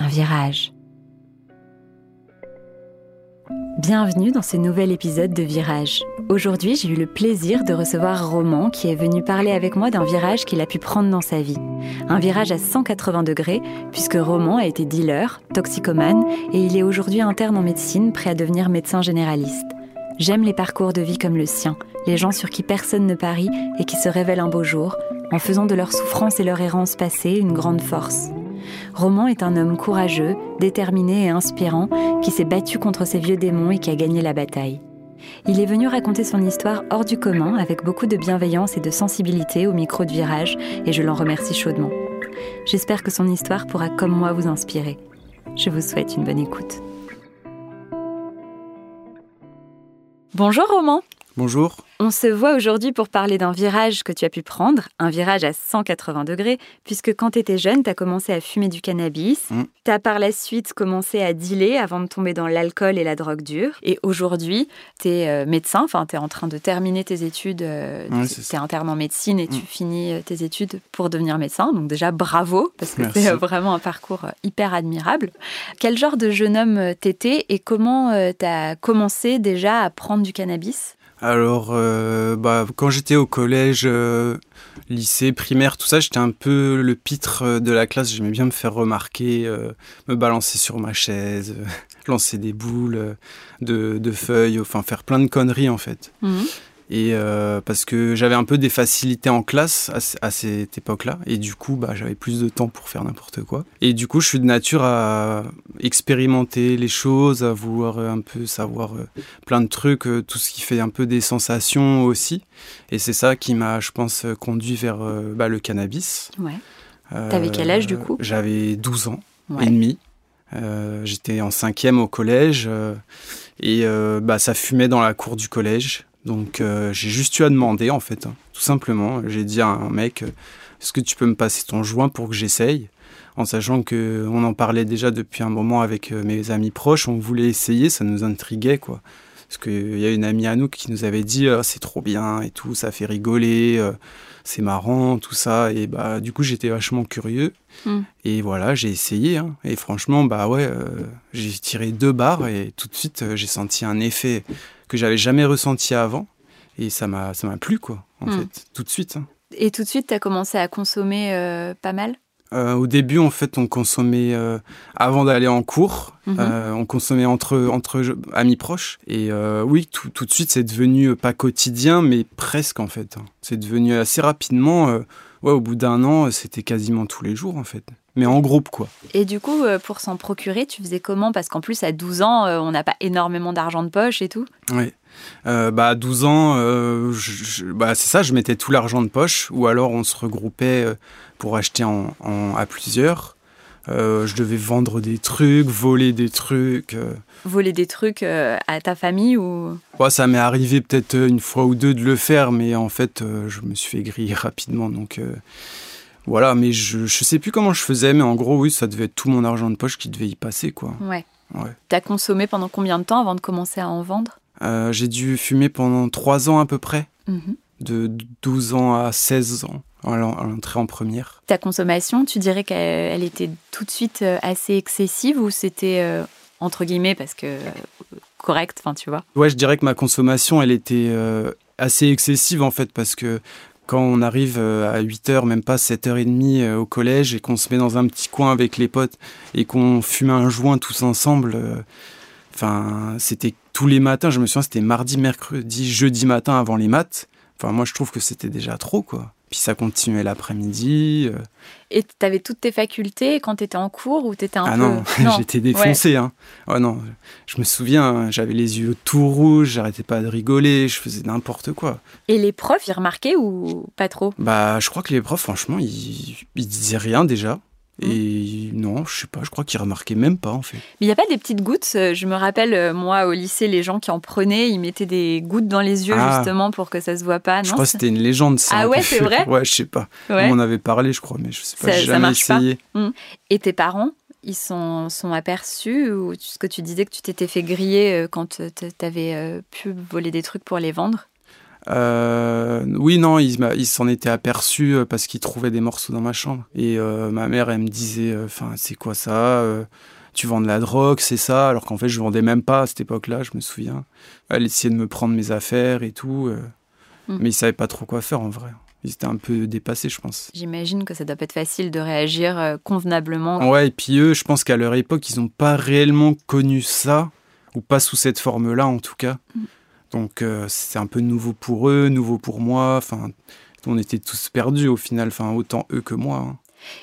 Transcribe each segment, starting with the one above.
un virage. Bienvenue dans ce nouvel épisode de Virage. Aujourd'hui, j'ai eu le plaisir de recevoir Roman qui est venu parler avec moi d'un virage qu'il a pu prendre dans sa vie. Un virage à 180 degrés puisque Roman a été dealer, toxicomane et il est aujourd'hui interne en médecine prêt à devenir médecin généraliste. J'aime les parcours de vie comme le sien, les gens sur qui personne ne parie et qui se révèlent un beau jour, en faisant de leur souffrance et leur errance passée une grande force. Roman est un homme courageux, déterminé et inspirant qui s'est battu contre ses vieux démons et qui a gagné la bataille. Il est venu raconter son histoire hors du commun avec beaucoup de bienveillance et de sensibilité au micro de virage et je l'en remercie chaudement. J'espère que son histoire pourra comme moi vous inspirer. Je vous souhaite une bonne écoute. Bonjour Roman. Bonjour. On se voit aujourd'hui pour parler d'un virage que tu as pu prendre, un virage à 180 degrés, puisque quand tu étais jeune, tu as commencé à fumer du cannabis. Mm. Tu as par la suite commencé à dealer avant de tomber dans l'alcool et la drogue dure. Et aujourd'hui, tu es médecin, enfin, tu es en train de terminer tes études. euh, Ouais, tu es interne en médecine et tu Mm. finis euh, tes études pour devenir médecin. Donc, déjà, bravo, parce que c'est euh, vraiment un parcours euh, hyper admirable. Quel genre de jeune homme euh, t'étais et comment tu as commencé déjà à prendre du cannabis? Alors, euh, bah, quand j'étais au collège, euh, lycée, primaire, tout ça, j'étais un peu le pitre euh, de la classe. J'aimais bien me faire remarquer, me balancer sur ma chaise, lancer des boules de, feuilles, enfin faire plein de conneries en fait. Mhm. Et euh, parce que j'avais un peu des facilités en classe à, ce- à cette époque-là, et du coup, bah, j'avais plus de temps pour faire n'importe quoi. Et du coup, je suis de nature à expérimenter les choses, à vouloir euh, un peu savoir euh, plein de trucs, tout ce qui fait un peu des sensations aussi. Et c'est ça qui m'a, je pense, conduit vers bah, le cannabis. Ouais. T'avais quel âge, du coup? J'avais 12 ans Ouais. et demi. Euh, J'étais en cinquième au collège euh, et euh, bah, ça fumait dans la cour du collège. Donc euh, j'ai juste eu à demander en fait, hein, tout simplement. J'ai dit à un mec, euh, est-ce que tu peux me passer ton joint pour que j'essaye? En sachant que on en parlait déjà depuis un moment avec euh, mes amis proches, on voulait essayer, ça nous intriguait quoi. Parce qu'il y a une amie à nous qui nous avait dit Ah, c'est trop bien et tout, ça fait rigoler, euh, c'est marrant, tout ça. Et bah du coup j'étais vachement curieux. Mm. Et voilà, j'ai essayé. hein. Et franchement, bah ouais, euh, j'ai tiré deux barres et tout de suite j'ai senti un effet que j'avais jamais ressenti avant. Et ça m'a ça m'a plu quoi, en Mm. fait, tout de suite. hein. Et tout de suite, tu as commencé à consommer euh, pas mal? Euh, au début, en fait, on consommait euh, avant d'aller en cours. Mhm. on consommait entre, entre amis proches. Et oui, tout, tout de suite, c'est devenu pas quotidien, mais presque en fait. hein. C'est devenu assez rapidement. ouais, au bout d'un an, c'était quasiment tous les jours en fait. Mais en groupe, quoi. Et du coup, euh, pour s'en procurer, tu faisais comment? Parce qu'en plus, à 12 ans, euh, on n'a pas énormément d'argent de poche et tout. Ouais. Euh, bah, à 12 ans, euh, bah, c'est ça, je mettais tout l'argent de poche, ou alors on se regroupait pour acheter en, en- à plusieurs. Euh, je devais vendre des trucs, voler des trucs. Voler des trucs à ta famille ou... Ouais, ça m'est arrivé peut-être une fois ou deux de le faire, mais en fait, je me suis fait griller rapidement. Donc voilà, mais je, je sais plus comment je faisais, mais en gros, oui, ça devait être tout mon argent de poche qui devait y passer, quoi. Ouais. Ouais. T'as consommé pendant combien de temps avant de commencer à en vendre? Euh, J'ai dû fumer pendant trois ans à peu près, Mhm. de 12 ans à 16 ans, à l'en- à l'entrée en première. Ta consommation, tu dirais qu'elle elle était tout de suite euh, assez excessive ou c'était, euh, entre guillemets, parce que euh, correct, enfin tu vois? Ouais, je dirais que ma consommation, elle était assez excessive en fait, parce que quand on arrive euh, à 8h, même pas 7h30 euh, au collège, et qu'on se met dans un petit coin avec les potes, et qu'on fume un joint tous ensemble, euh, enfin, c'était tous les matins, je me souviens, c'était mardi, mercredi, jeudi matin avant les maths. Enfin, moi, je trouve que c'était déjà trop, quoi. Puis ça continuait l'après-midi. euh. Et t'avais toutes tes facultés quand t'étais en cours ou t'étais un ah peu... non, j'étais défoncé. Hein. Oh non, je me souviens, hein, j'avais les yeux tout rouges, j'arrêtais pas de rigoler, je faisais n'importe quoi. Et les profs, ils remarquaient ou pas trop? Bah, je crois que les profs, franchement, ils, ils disaient rien déjà. Et non, je sais pas, je crois qu'il remarquait même pas en fait. Mais il n'y a pas des petites gouttes Je me rappelle, moi, au lycée, les gens qui en prenaient, ils mettaient des gouttes dans les yeux Ah. justement pour que ça se voit pas. je non crois que c'était une légende ça. Ah ouais, c'est vrai Ouais, je sais pas. Ouais. On en avait parlé, je crois, mais je sais pas, j'ai jamais marche pas. essayé. Et tes parents, ils sont, sont aperçus ou ce que tu disais que tu t'étais fait griller euh, quand tu avais pu voler des trucs pour les vendre? Euh, oui, non, il, il s'en était aperçu euh, parce qu'il trouvait des morceaux dans ma chambre. Et euh, ma mère, elle me disait, enfin, c'est quoi ça Tu vends de la drogue, c'est ça? Alors qu'en fait, je vendais même pas à cette époque-là, je me souviens. Elle essayait de me prendre mes affaires et tout, euh, Mm. mais ils savaient pas trop quoi faire en vrai. Ils étaient un peu dépassés, je pense. J'imagine que ça doit pas être facile de réagir convenablement. Ouais, et puis eux, je pense qu'à leur époque, ils n'ont pas réellement connu ça, ou pas sous cette forme-là en tout cas. Mm. Donc euh, c'est un peu nouveau pour eux, nouveau pour moi. Enfin, on était tous perdus au final, enfin autant eux que moi. hein.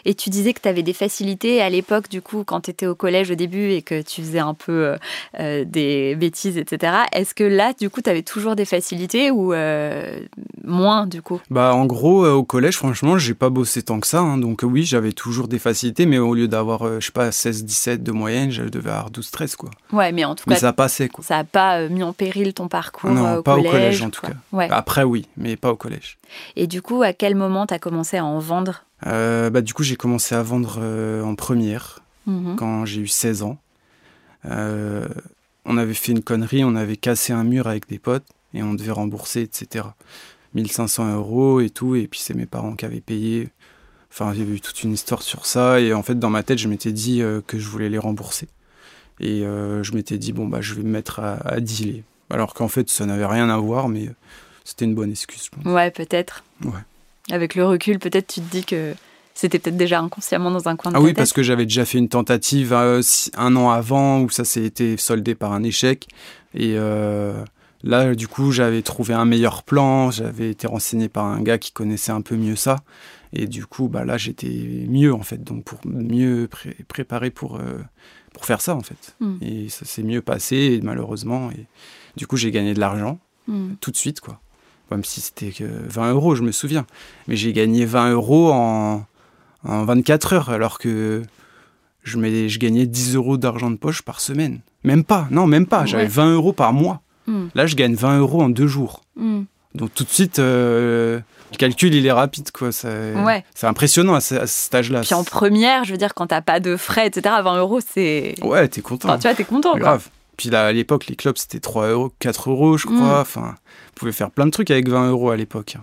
Et tu disais que tu avais des facilités à l'époque, du coup, quand tu étais au collège au début et que tu faisais un peu euh, euh, des bêtises, etc. Est-ce que là, du coup, tu avais toujours des facilités ou euh, moins, du coup? Bah en gros, euh, au collège, franchement, j'ai pas bossé tant que ça. hein. donc oui, j'avais toujours des facilités, mais au lieu d'avoir, je sais pas, 16-17 de moyenne, je devais avoir 12-13 quoi. Ouais, mais en tout Mais cas, ça passait quoi. ça n'a pas mis en péril ton parcours Non, au pas au collège collège, en ou tout quoi. cas. Ouais. Après oui, mais pas au collège. Et du coup, à quel moment tu as commencé à en vendre? Euh, bah du coup, j'ai commencé à vendre euh, en première. Mhm. quand j'ai eu 16 ans. Euh, on avait fait une connerie, on avait cassé un mur avec des potes et on devait rembourser, etc. 1500 euros et tout, et puis c'est mes parents qui avaient payé. Enfin, il y avait eu toute une histoire sur ça, et en fait, dans ma tête, je m'étais dit que je voulais les rembourser. Et je m'étais dit, bon, bah, je vais me mettre à, à dealer. Alors qu'en fait, ça n'avait rien à voir, mais c'était une bonne excuse, je pense. Ouais, peut-être. Ouais. Avec le recul, peut-être tu te dis que c'était peut-être déjà inconsciemment dans un coin de Ah ta oui, tête. parce que j'avais déjà fait une tentative euh, un an avant où ça s'est été soldé par un échec. Et euh, là, du coup, j'avais trouvé un meilleur plan. J'avais été renseigné par un gars qui connaissait un peu mieux ça. Et du coup, bah là, j'étais mieux en fait, donc pour mieux pré- préparer pour euh, pour faire ça en fait. Mm. Et ça s'est mieux passé et malheureusement. Et du coup, j'ai gagné de l'argent Hmm. tout de suite, quoi. Même si c'était que 20 euros, je me souviens. Mais j'ai gagné 20 euros en, en 24 heures, alors que je, mets- je gagnais 10 euros d'argent de poche par semaine. Même pas, non, même pas. J'avais Ouais. 20 euros par mois. Hmm. Là, je gagne 20 euros en deux jours. Hmm. Donc tout de suite, euh, le calcul, il est rapide, quoi. C'est Ouais. impressionnant à ce, à cet âge-là. Puis en première, je veux dire, quand t'as pas de frais, etc., 20 euros, c'est. Ouais, t'es content. Enfin, tu vois, t'es content. Grave. Puis là, à l'époque, les clubs, c'était 3 euros, 4 euros, je Mm. crois. Enfin, vous pouvez faire plein de trucs avec 20 euros à l'époque.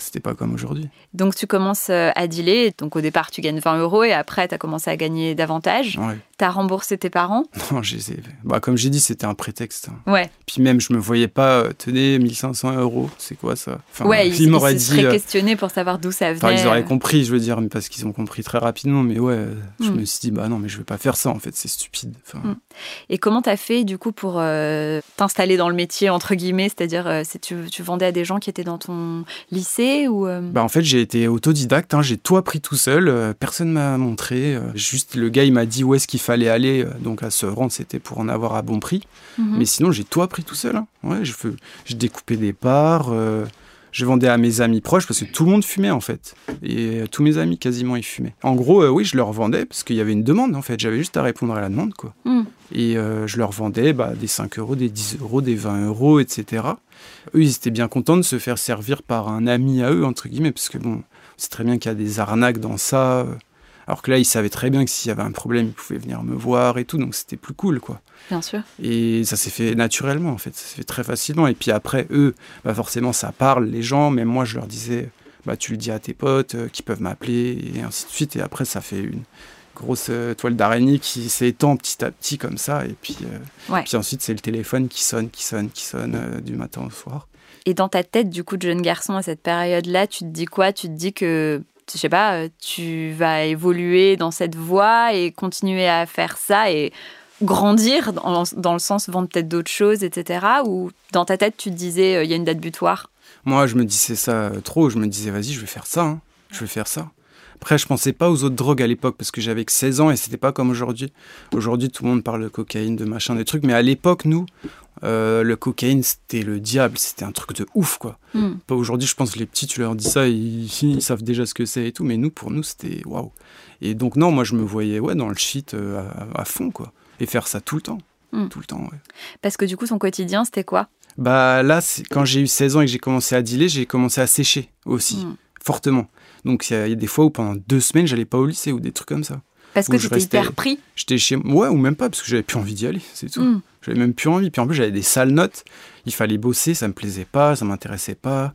C'était pas comme aujourd'hui. Donc tu commences euh, à dealer. Donc au départ, tu gagnes 20 euros et après, tu as commencé à gagner davantage. Ouais. Tu as remboursé tes parents? Non, je les ai- bah, comme j'ai dit, c'était un prétexte. Ouais. Puis même, je me voyais pas, euh, tenez, 1500 euros, c'est quoi ça? Enfin, ouais, ils, m'auraient dit. euh, questionnés pour savoir d'où ça venait. Enfin, ils auraient compris, je veux dire, mais parce qu'ils ont compris très rapidement. Mais ouais, je Mm. me suis dit, bah non, mais je vais pas faire ça, en fait, c'est stupide. Enfin, Mm. Et comment tu as fait du coup pour euh, t'installer dans le métier, entre guillemets? C'est-à-dire, euh, c'est- tu, tu vendais à des gens qui étaient dans ton lycée ou euh, Bah en fait j'ai été autodidacte, hein, j'ai tout appris tout seul, personne m'a montré, juste le gars il m'a dit où est-ce qu'il fallait aller, euh, donc à se rendre c'était pour en avoir à bon prix, mhm. mais sinon j'ai tout appris tout seul, hein. ouais, je, je découpais des parts, euh, je vendais à mes amis proches parce que tout le monde fumait en fait, et euh, tous mes amis quasiment ils fumaient. En gros euh, oui je leur vendais parce qu'il y avait une demande en fait, j'avais juste à répondre à la demande quoi, Mm. et je leur vendais bah, des 5 euros, des 10 euros, des 20 euros, etc. Eux, ils étaient bien contents de se faire servir par un ami à eux, entre guillemets, parce que bon, c'est très bien qu'il y a des arnaques dans ça. Alors que là, ils savaient très bien que s'il y avait un problème, ils pouvaient venir me voir et tout, donc c'était plus cool, quoi. Bien sûr. Et ça s'est fait naturellement, en fait, ça s'est fait très facilement. Et puis après, eux, bah forcément, ça parle, les gens, même moi, je leur disais, bah tu le dis à tes potes euh, qui peuvent m'appeler, et ainsi de suite. Et après, ça fait une grosse euh, toile d'araignée qui s'étend petit à petit comme ça. Et puis, euh, Ouais. puis ensuite, c'est le téléphone qui sonne, qui sonne, qui sonne du matin au soir. Et dans ta tête, du coup, de jeune garçon à cette période-là, tu te dis quoi? Tu te dis que, je sais pas, euh, tu vas évoluer dans cette voie et continuer à faire ça et grandir dans, le sens vendre peut-être d'autres choses, etc. Ou dans ta tête, tu te disais, euh, il y a une date butoir? Moi, je me disais ça euh, trop. Je me disais, vas-y, je vais faire ça. hein. Je vais faire ça. Après, je pensais pas aux autres drogues à l'époque parce que j'avais que 16 ans et c'était pas comme aujourd'hui. Aujourd'hui, tout le monde parle de cocaïne, de machin, des trucs. Mais à l'époque, nous, Euh, le cocaïne, c'était le diable, c'était un truc de ouf, quoi. Hmm. Pas aujourd'hui, je pense que les petits, tu leur dis ça, ils, ils savent déjà ce que c'est et tout, mais nous, pour nous, c'était waouh. Et donc, non, moi, je me voyais ouais, dans le shit euh, à, à fond, quoi. Et faire ça tout le temps. Hmm. Tout le temps, ouais. Parce que du coup, son quotidien, c'était quoi? Bah là, quand j'ai eu 16 ans et que j'ai commencé à dealer, j'ai commencé à sécher aussi, Hmm. fortement. Donc, il y, a- des fois où pendant deux semaines, j'allais pas au lycée ou des trucs comme ça. Parce que j'étais restais- hyper pris. J'étais chez moi, ouais, ou même pas, parce que j'avais plus envie d'y aller, c'est tout. Hmm. J'avais même plus envie. Puis en plus, j'avais des sales notes. Il fallait bosser, ça me plaisait pas, ça m'intéressait pas.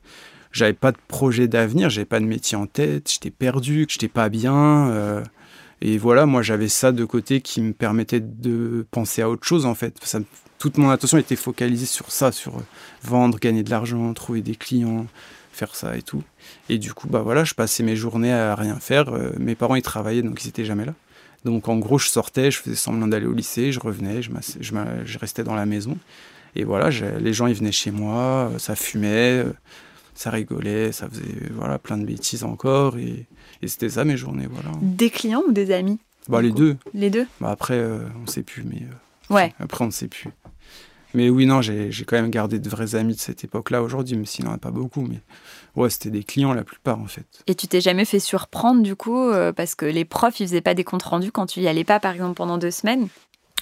J'avais pas de projet d'avenir, j'avais pas de métier en tête, j'étais perdu, j'étais pas bien. euh, et voilà, moi, j'avais ça de côté qui me permettait de penser à autre chose, en fait. Ça toute mon attention était focalisée sur ça, sur vendre, gagner de l'argent, trouver des clients, faire ça et tout. Et du coup, bah voilà, je passais mes journées à rien faire. Euh, mes parents, ils travaillaient, donc ils étaient jamais là. Donc en gros, je sortais, je faisais semblant d'aller au lycée, je revenais, je, je, je restais dans la maison. Et voilà, les gens, ils venaient chez moi, euh, ça fumait, euh, ça rigolait, ça faisait voilà, plein de bêtises encore. Et, et c'était ça mes journées, voilà. Des clients ou des amis? Bah, les deux. Les deux? Bah, après, euh, on sait plus, mais euh, Ouais. après, on ne sait plus. Mais oui, non, j'ai quand même gardé de vrais amis de cette époque-là aujourd'hui, même s'il n'y en a pas beaucoup. Mais ouais, c'était des clients la plupart, en fait. Et tu t'es jamais fait surprendre du coup euh, parce que les profs ils faisaient pas des comptes rendus quand tu y allais pas par exemple pendant deux semaines?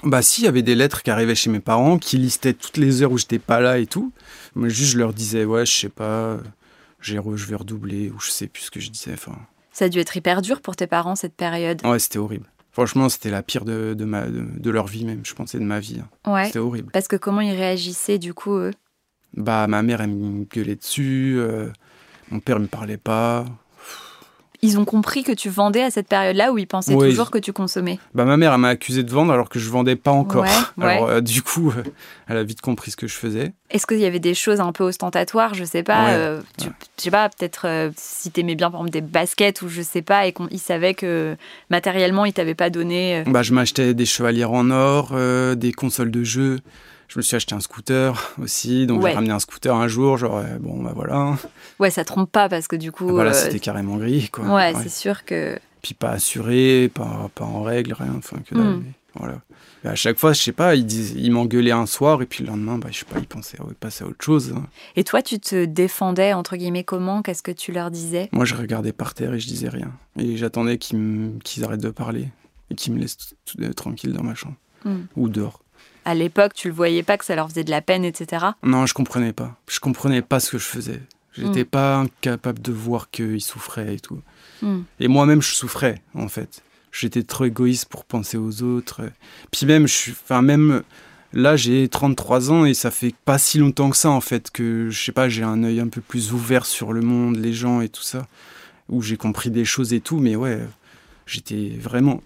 Bah si, il y avait des lettres qui arrivaient chez mes parents, qui listaient toutes les heures où j'étais pas là et tout. Mais juste, je leur disais, ouais, je sais pas, j'ai re- je vais redoubler, ou je sais plus ce que je disais. Enfin, Ça a dû être hyper dur pour tes parents cette période. ouais, c'était horrible. Franchement, c'était la pire de, de, ma, de, de leur vie même, je pensais, de ma vie. hein. Ouais. C'était horrible. Parce que comment ils réagissaient du coup eux? Bah, ma mère, elle me gueulait dessus, euh, mon père me parlait pas. Ils ont compris que tu vendais à cette période-là où ils pensaient toujours que tu consommais. Bah, ma mère, elle m'a accusé de vendre alors que je vendais pas encore. Ouais, Alors, ouais. euh, du coup, euh, elle a vite compris ce que je faisais. Est-ce qu'il y avait des choses un peu ostentatoires Je sais pas. Euh, tu-. Je sais pas, peut-être si t'aimais bien par exemple des baskets ou je sais pas et qu'ils savaient que matériellement ils t'avaient pas donné. Bah, je m'achetais des chevalières en or, des consoles de jeux. Je me suis acheté un scooter aussi, donc Ouais. j'ai ramené un scooter un jour, genre euh, bon bah voilà, Ouais, ça trompe pas parce que du coup. voilà euh, c'était carrément gris quoi. Ouais, Ouais. c'est sûr que. Puis pas assuré, pas, pas en règle, rien, enfin que dalle, Mm. mais Voilà. Et à chaque fois, je sais pas, il, dis- il m'engueulait un soir et puis le lendemain, bah je sais pas, il pensait à, passer à autre chose. hein. Et toi, tu te défendais entre guillemets comment? Qu'est-ce que tu leur disais? Moi je regardais par terre et je disais rien. Et j'attendais qu'ils arrêtent de parler et qu'ils me laissent euh, tranquille dans ma chambre Mm. ou dehors. À l'époque, tu le voyais pas que ça leur faisait de la peine, etc. Non, je comprenais pas. Je comprenais pas ce que je faisais. J'étais Mm. pas incapable de voir qu'ils souffraient et tout. Mm. Et moi-même, je souffrais, en fait. J'étais trop égoïste pour penser aux autres. Puis même, je suis, enfin même là, j'ai 33 ans et ça fait pas si longtemps que ça, en fait, que je sais pas, j'ai un œil un peu plus ouvert sur le monde, les gens et tout ça, où j'ai compris des choses et tout. Mais ouais, j'étais vraiment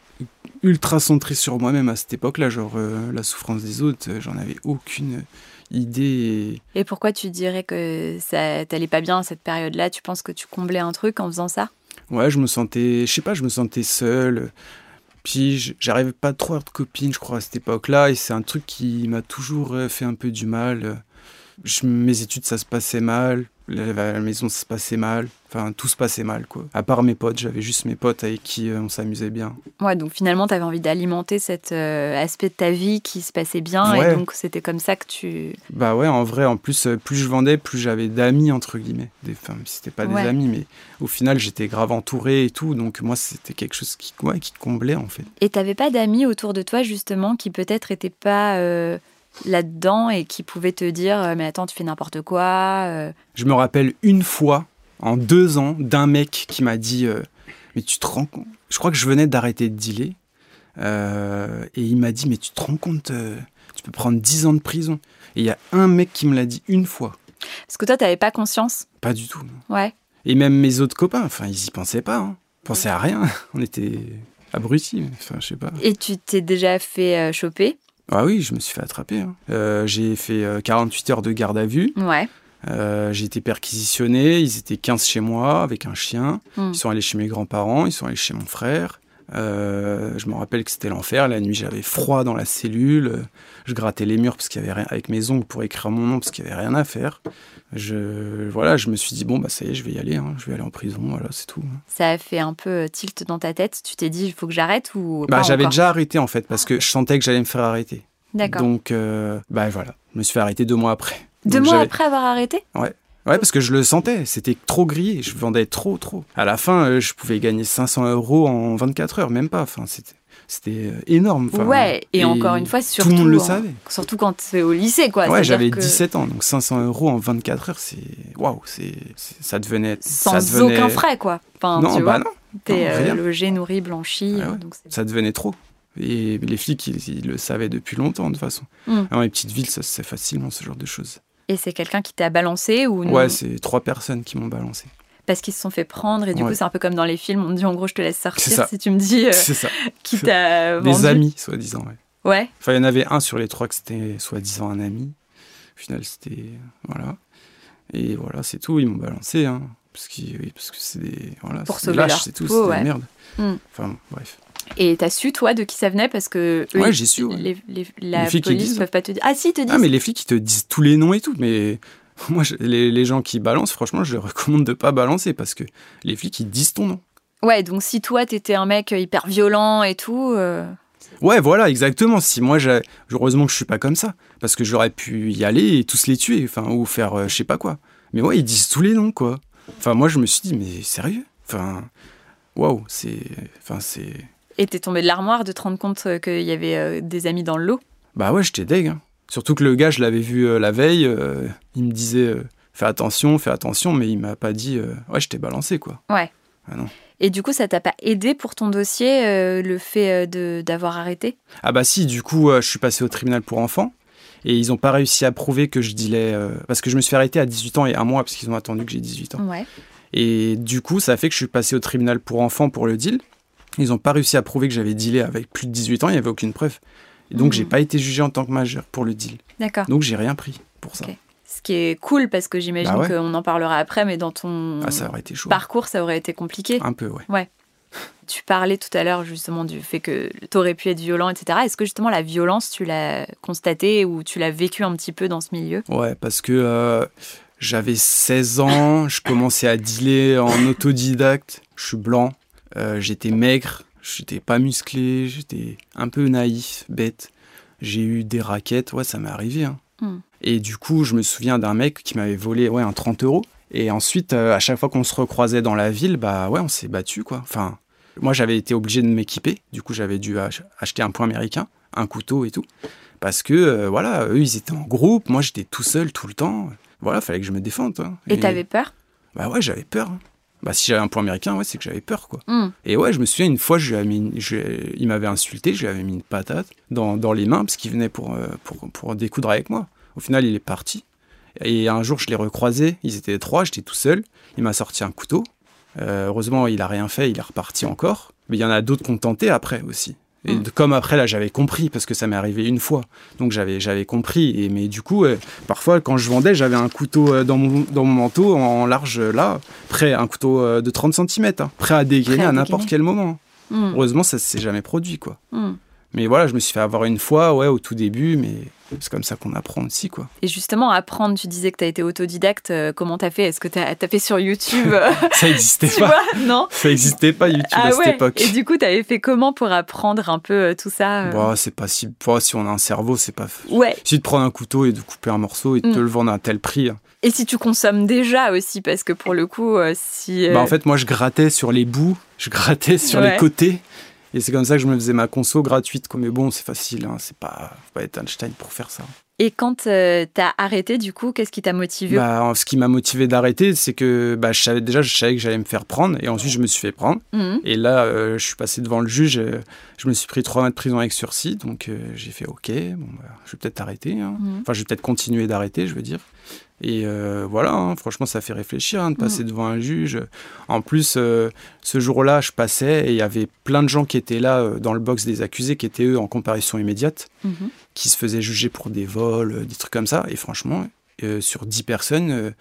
ultra centré sur moi-même à cette époque-là. Genre euh, la souffrance des autres, euh, j'en avais aucune idée. et- pourquoi tu dirais que ça t'allait pas bien à cette période-là? Tu penses que tu comblais un truc en faisant ça? Ouais, je me sentais, je sais pas, je me sentais seul. Puis j'arrivais pas trop à avoir de copines, je crois, à cette époque-là. Et c'est un truc qui m'a toujours euh, fait un peu du mal. Je- mes études, ça se passait mal. La, la maison, ça se passait mal. Enfin, tout se passait mal, quoi. À part mes potes, j'avais juste mes potes avec qui euh, on s'amusait bien. Ouais, donc finalement, tu avais envie d'alimenter cet euh, aspect de ta vie qui se passait bien, Ouais. et donc c'était comme ça que tu. Bah ouais, en vrai, en plus, euh, plus je vendais, plus j'avais d'amis, entre guillemets. Des, enfin, c'était pas Ouais. des amis, mais au final, j'étais grave entouré et tout. Donc moi, c'était quelque chose qui, ouais, qui comblait, en fait. Et t'avais pas d'amis autour de toi justement qui peut-être étaient pas euh, là-dedans et qui pouvaient te dire euh, mais attends tu fais n'importe quoi. euh. Je me rappelle une fois, en deux ans, d'un mec qui m'a dit euh, Mais tu te rends compte Je crois que je venais d'arrêter de dealer. euh, et il m'a dit Mais tu te rends compte euh, Tu peux prendre 10 ans de prison. Et il y a un mec qui me l'a dit une fois. Parce que toi t'avais pas conscience? Pas du tout. non. Ouais. Et même mes autres copains, enfin, ils y pensaient pas. Hein. Ils pensaient à rien. On était abrutis. Enfin, je sais pas. Et tu t'es déjà fait choper? Ah oui, je me suis fait attraper. hein. Euh, j'ai fait euh, 48 heures de garde à vue. Ouais. Euh, j'ai été perquisitionné. Ils étaient 15 chez moi avec un chien. Hmm. Ils sont allés chez mes grands-parents, ils sont allés chez mon frère. Euh, je me rappelle que c'était l'enfer. La nuit, j'avais froid dans la cellule. Je grattais les murs parce qu'il y avait rien avec mes ongles pour écrire mon nom parce qu'il y avait rien à faire. Je voilà, je me suis dit bon bah ça y est, je vais y aller. hein. Je vais aller en prison. Voilà, c'est tout. Ça a fait un peu euh, tilt dans ta tête. Tu t'es dit il faut que j'arrête ou Bah j'avais déjà arrêté en fait parce que je sentais que j'allais me faire arrêter. D'accord. Donc, euh, bah voilà, je me suis fait arrêter deux mois après. Deux Donc, mois après avoir arrêté? Ouais. Ouais, parce que je le sentais, c'était trop grillé, je vendais trop, trop. À la fin, euh, je pouvais gagner 500 euros en 24 heures, même pas. Enfin, c'était, c'était euh, énorme. Enfin, Ouais, et, encore une fois, surtout. tout le monde le en- savait. Surtout quand c'est au lycée, quoi. Ouais, j'avais que 17 ans, donc 500 euros en 24 heures, c'est waouh, c'est, ça devenait, Sans ça devenait, aucun frais, quoi. Enfin, non, tu bah vois, non, t'es non, euh, logé, nourri, blanchi. Ah ouais. donc c'est- ça devenait trop. Et les flics, ils, ils le savaient depuis longtemps, de toute façon. Mm. Dans les petites villes, ça se fait facilement, ce genre de choses. Et c'est quelqu'un qui t'a balancé ou non Ouais, c'est trois personnes qui m'ont balancé. Parce qu'ils se sont fait prendre et du Ouais. coup, c'est un peu comme dans les films, on te dit en gros, je te laisse sortir si tu me dis euh, c'est ça. qui t'a vendu. Des amis, soi-disant, ouais. Ouais. Enfin, il y en avait un sur les trois que c'était soi-disant un ami. Au final, c'était. Voilà. Et voilà, c'est tout. Ils m'ont balancé. Hein, parce, oui, parce que c'est des. Voilà, Pour sauver lâches, c'est tout. C'est ouais. des merdes. Mm. Enfin, bon, bref. Et t'as su, toi, de qui ça venait Parce que eux, Ouais, j'ai su, ouais. Les, les- la Les flics, police disent. peuvent pas te dire. Ah, si, ils te disent. Ah, mais les flics, ils te disent tous les noms et tout. Mais moi, je- les, les gens qui balancent, franchement, je recommande de pas balancer parce que les flics, ils disent ton nom. Ouais, donc si toi, t'étais un mec hyper violent et tout. euh, Ouais, voilà, exactement. Si moi, j'ai- heureusement que je suis pas comme ça, parce que j'aurais pu y aller et tous les tuer, enfin, ou faire euh, je sais pas quoi. Mais ouais, ils disent tous les noms, quoi. Enfin, moi, je me suis dit, mais sérieux? Enfin, waouh, c'est, enfin, c'est, Et t'es tombé de l'armoire de te rendre compte euh, qu'il y avait euh, des amis dans le lot. bah ouais, j'étais deg. hein. Surtout que le gars, je l'avais vu euh, la veille, il me disait, fais attention, fais attention, mais il m'a pas dit, ouais, je t'ai balancé, quoi. Ouais. Ah non. Et du coup, ça t'a pas aidé pour ton dossier, euh, le fait de d'avoir arrêté? Ah bah si, du coup, euh, je suis passé au tribunal pour enfants. Et ils n'ont pas réussi à prouver que je dealais. euh, parce que je me suis fait arrêter à 18 ans et un mois, parce qu'ils ont attendu que j'ai 18 ans. Ouais. Et du coup, ça a fait que je suis passé au tribunal pour enfants pour le deal. Ils n'ont pas réussi à prouver que j'avais dealé avec plus de 18 ans, il n'y avait aucune preuve. Et donc, Mhm. j'ai pas été jugé en tant que majeur pour le deal. D'accord. Donc, j'ai rien pris pour ça. Ce qui est cool parce que j'imagine Bah ouais. qu'on en parlera après, mais dans ton Ah, ça aurait été chaud. parcours, ça aurait été compliqué. Un peu, ouais. Tu parlais tout à l'heure justement du fait que t'aurais pu être violent, etc. Est-ce que justement la violence, tu l'as constatée ou tu l'as vécu un petit peu dans ce milieu? Ouais, parce que euh, j'avais 16 ans, je commençais à dealer en autodidacte. Je suis blanc, euh, j'étais maigre, j'étais pas musclé, j'étais un peu naïf, bête. J'ai eu des raquettes, ouais, ça m'est arrivé. hein. Hmm. Et du coup, je me souviens d'un mec qui m'avait volé ouais, un 30 euros. Et ensuite, euh, à chaque fois qu'on se recroisait dans la ville, bah ouais, on s'est battu quoi. Enfin, moi j'avais été obligé de m'équiper. Du coup, j'avais dû ach- acheter un point américain, un couteau et tout. Parce que euh, voilà, eux ils étaient en groupe, moi j'étais tout seul tout le temps. Voilà, fallait que je me défende. hein. Et t'avais peur? Bah ouais, j'avais peur. hein. Bah si j'avais un point américain, ouais, c'est que j'avais peur quoi. Hmm. Et ouais, je me souviens une fois, je lui avais mis une- je- il m'avait insulté, je lui avais mis une patate dans, dans les mains parce qu'il venait pour, euh, pour, pour découdre avec moi. Au final, il est parti. Et un jour, je l'ai recroisé, ils étaient trois, j'étais tout seul. Il m'a sorti un couteau. Euh, heureusement, il a rien fait, il est reparti encore. Mais il y en a d'autres qui ont tenté après aussi. Et Mm. de- comme après, là, j'avais compris, parce que ça m'est arrivé une fois. Donc j'avais, j'avais compris. Et, mais du coup, euh, parfois, quand je vendais, j'avais un couteau euh, dans mon, dans mon manteau, en large, là, prêt, un couteau euh, de 30 cm, prêt à dégainer Prêt à à n'importe quel moment. Hmm. Heureusement, ça s'est jamais produit, quoi. Hmm. Mais voilà, je me suis fait avoir une fois, ouais, au tout début, mais c'est comme ça qu'on apprend aussi, quoi. Et justement, apprendre, tu disais que t'as été autodidacte. euh, comment t'as fait? Est-ce que t'as as fait sur YouTube euh, Ça existait Tu pas. vois Non? Ça existait pas YouTube Ah à cette époque. Et du coup, t'avais fait comment pour apprendre un peu euh, tout ça Bah, c'est pas si. bah, si on a un cerveau, c'est pas. Ouais. Si de prendre un couteau et de couper un morceau et de te Mm. le vendre à un tel prix. hein. Et si tu consommes déjà aussi, parce que pour le coup, si. Bah, en fait, moi, je grattais sur les bouts, je grattais sur Ouais. les côtés. Et c'est comme ça que je me faisais ma conso gratuite. quoi. Mais bon, c'est facile, hein, c'est pas, faut pas être Einstein pour faire ça. Et quand euh, t'as arrêté, du coup, qu'est-ce qui t'a motivé? Bah, ce qui m'a motivé d'arrêter, c'est que bah, je savais, déjà, je savais que j'allais me faire prendre. Et ensuite, je me suis fait prendre. Mhm. Et là, euh, je suis passé devant le juge. euh, je me suis pris trois mois de prison avec sursis. Donc, euh, j'ai fait OK, bon, bah, je vais peut-être arrêter. hein. Mhm. Enfin, je vais peut-être continuer d'arrêter, je veux dire. Et euh, voilà, hein, franchement, ça fait réfléchir hein, de passer Mm. devant un juge. En plus, euh, ce jour-là, je passais et il y avait plein de gens qui étaient là euh, dans le box des accusés, qui étaient eux en comparution immédiate, Mhm. qui se faisaient juger pour des vols, des trucs comme ça. Et franchement, sur 10 personnes,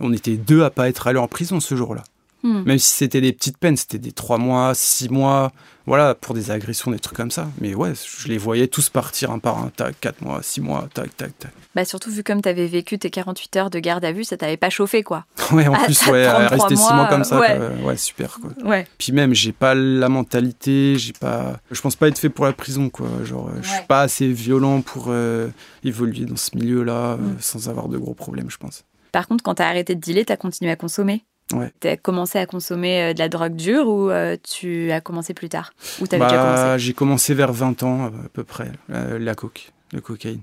on était deux à pas être allés en prison ce jour-là. Hmm. Même si c'était des petites peines, c'était des 3 mois, 6 mois, voilà, pour des agressions, des trucs comme ça. Mais ouais, je les voyais tous partir un par un, tac, 4 mois, 6 mois, tac, tac, tac. Bah surtout vu comme t'avais vécu tes 48 heures de garde à vue, ça t'avait pas chauffé quoi. Ouais, en plus, ouais, 33 rester 6 mois comme ça, ouais. quoi. ouais, super, quoi. Ouais. Puis même, j'ai pas la mentalité, j'ai pas. Je pense pas être fait pour la prison, quoi. Genre, euh, je Ouais. suis pas assez violent pour euh, évoluer dans ce milieu-là euh, Mm. sans avoir de gros problèmes, je pense. Par contre, quand t'as arrêté de dealer, t'as continué à consommer. Ouais. T'as commencé à consommer euh, de la drogue dure ou euh, tu as commencé plus tard? Ou t'avais déjà Bah, commencé? j'ai commencé vers 20 ans, à peu près, euh, la coke, le cocaïne.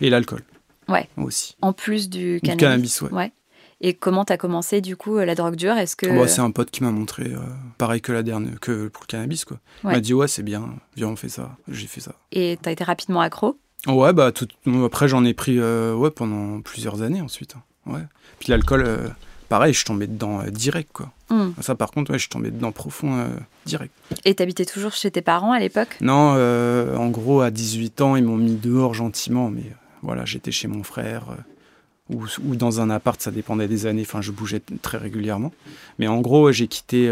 Et l'alcool. Ouais. Aussi. En plus du Du cannabis? cannabis, ouais. Ouais. Et comment t'as commencé du coup euh, la drogue dure? Est-ce que Bah, c'est un pote qui m'a montré, euh, pareil que la dernière, que pour le cannabis, quoi. Il m'a dit, ouais, c'est bien, viens, on fait ça. J'ai fait ça. et t'as été rapidement accro? Ouais, bah, tout... après, j'en ai pris euh, ouais, pendant plusieurs années ensuite. hein. Ouais. Puis l'alcool, euh, pareil, je tombé dedans euh, direct, quoi. Hmm. Ça, par contre, ouais, je tombé dedans profond, euh, direct. Et t'habitais toujours chez tes parents à l'époque? Non, euh, en gros, à 18 ans, ils m'ont mis dehors gentiment, mais voilà, j'étais chez mon frère. ou, ou dans un appart, ça dépendait des années, enfin je bougeais très régulièrement. Mais en gros, j'ai quitté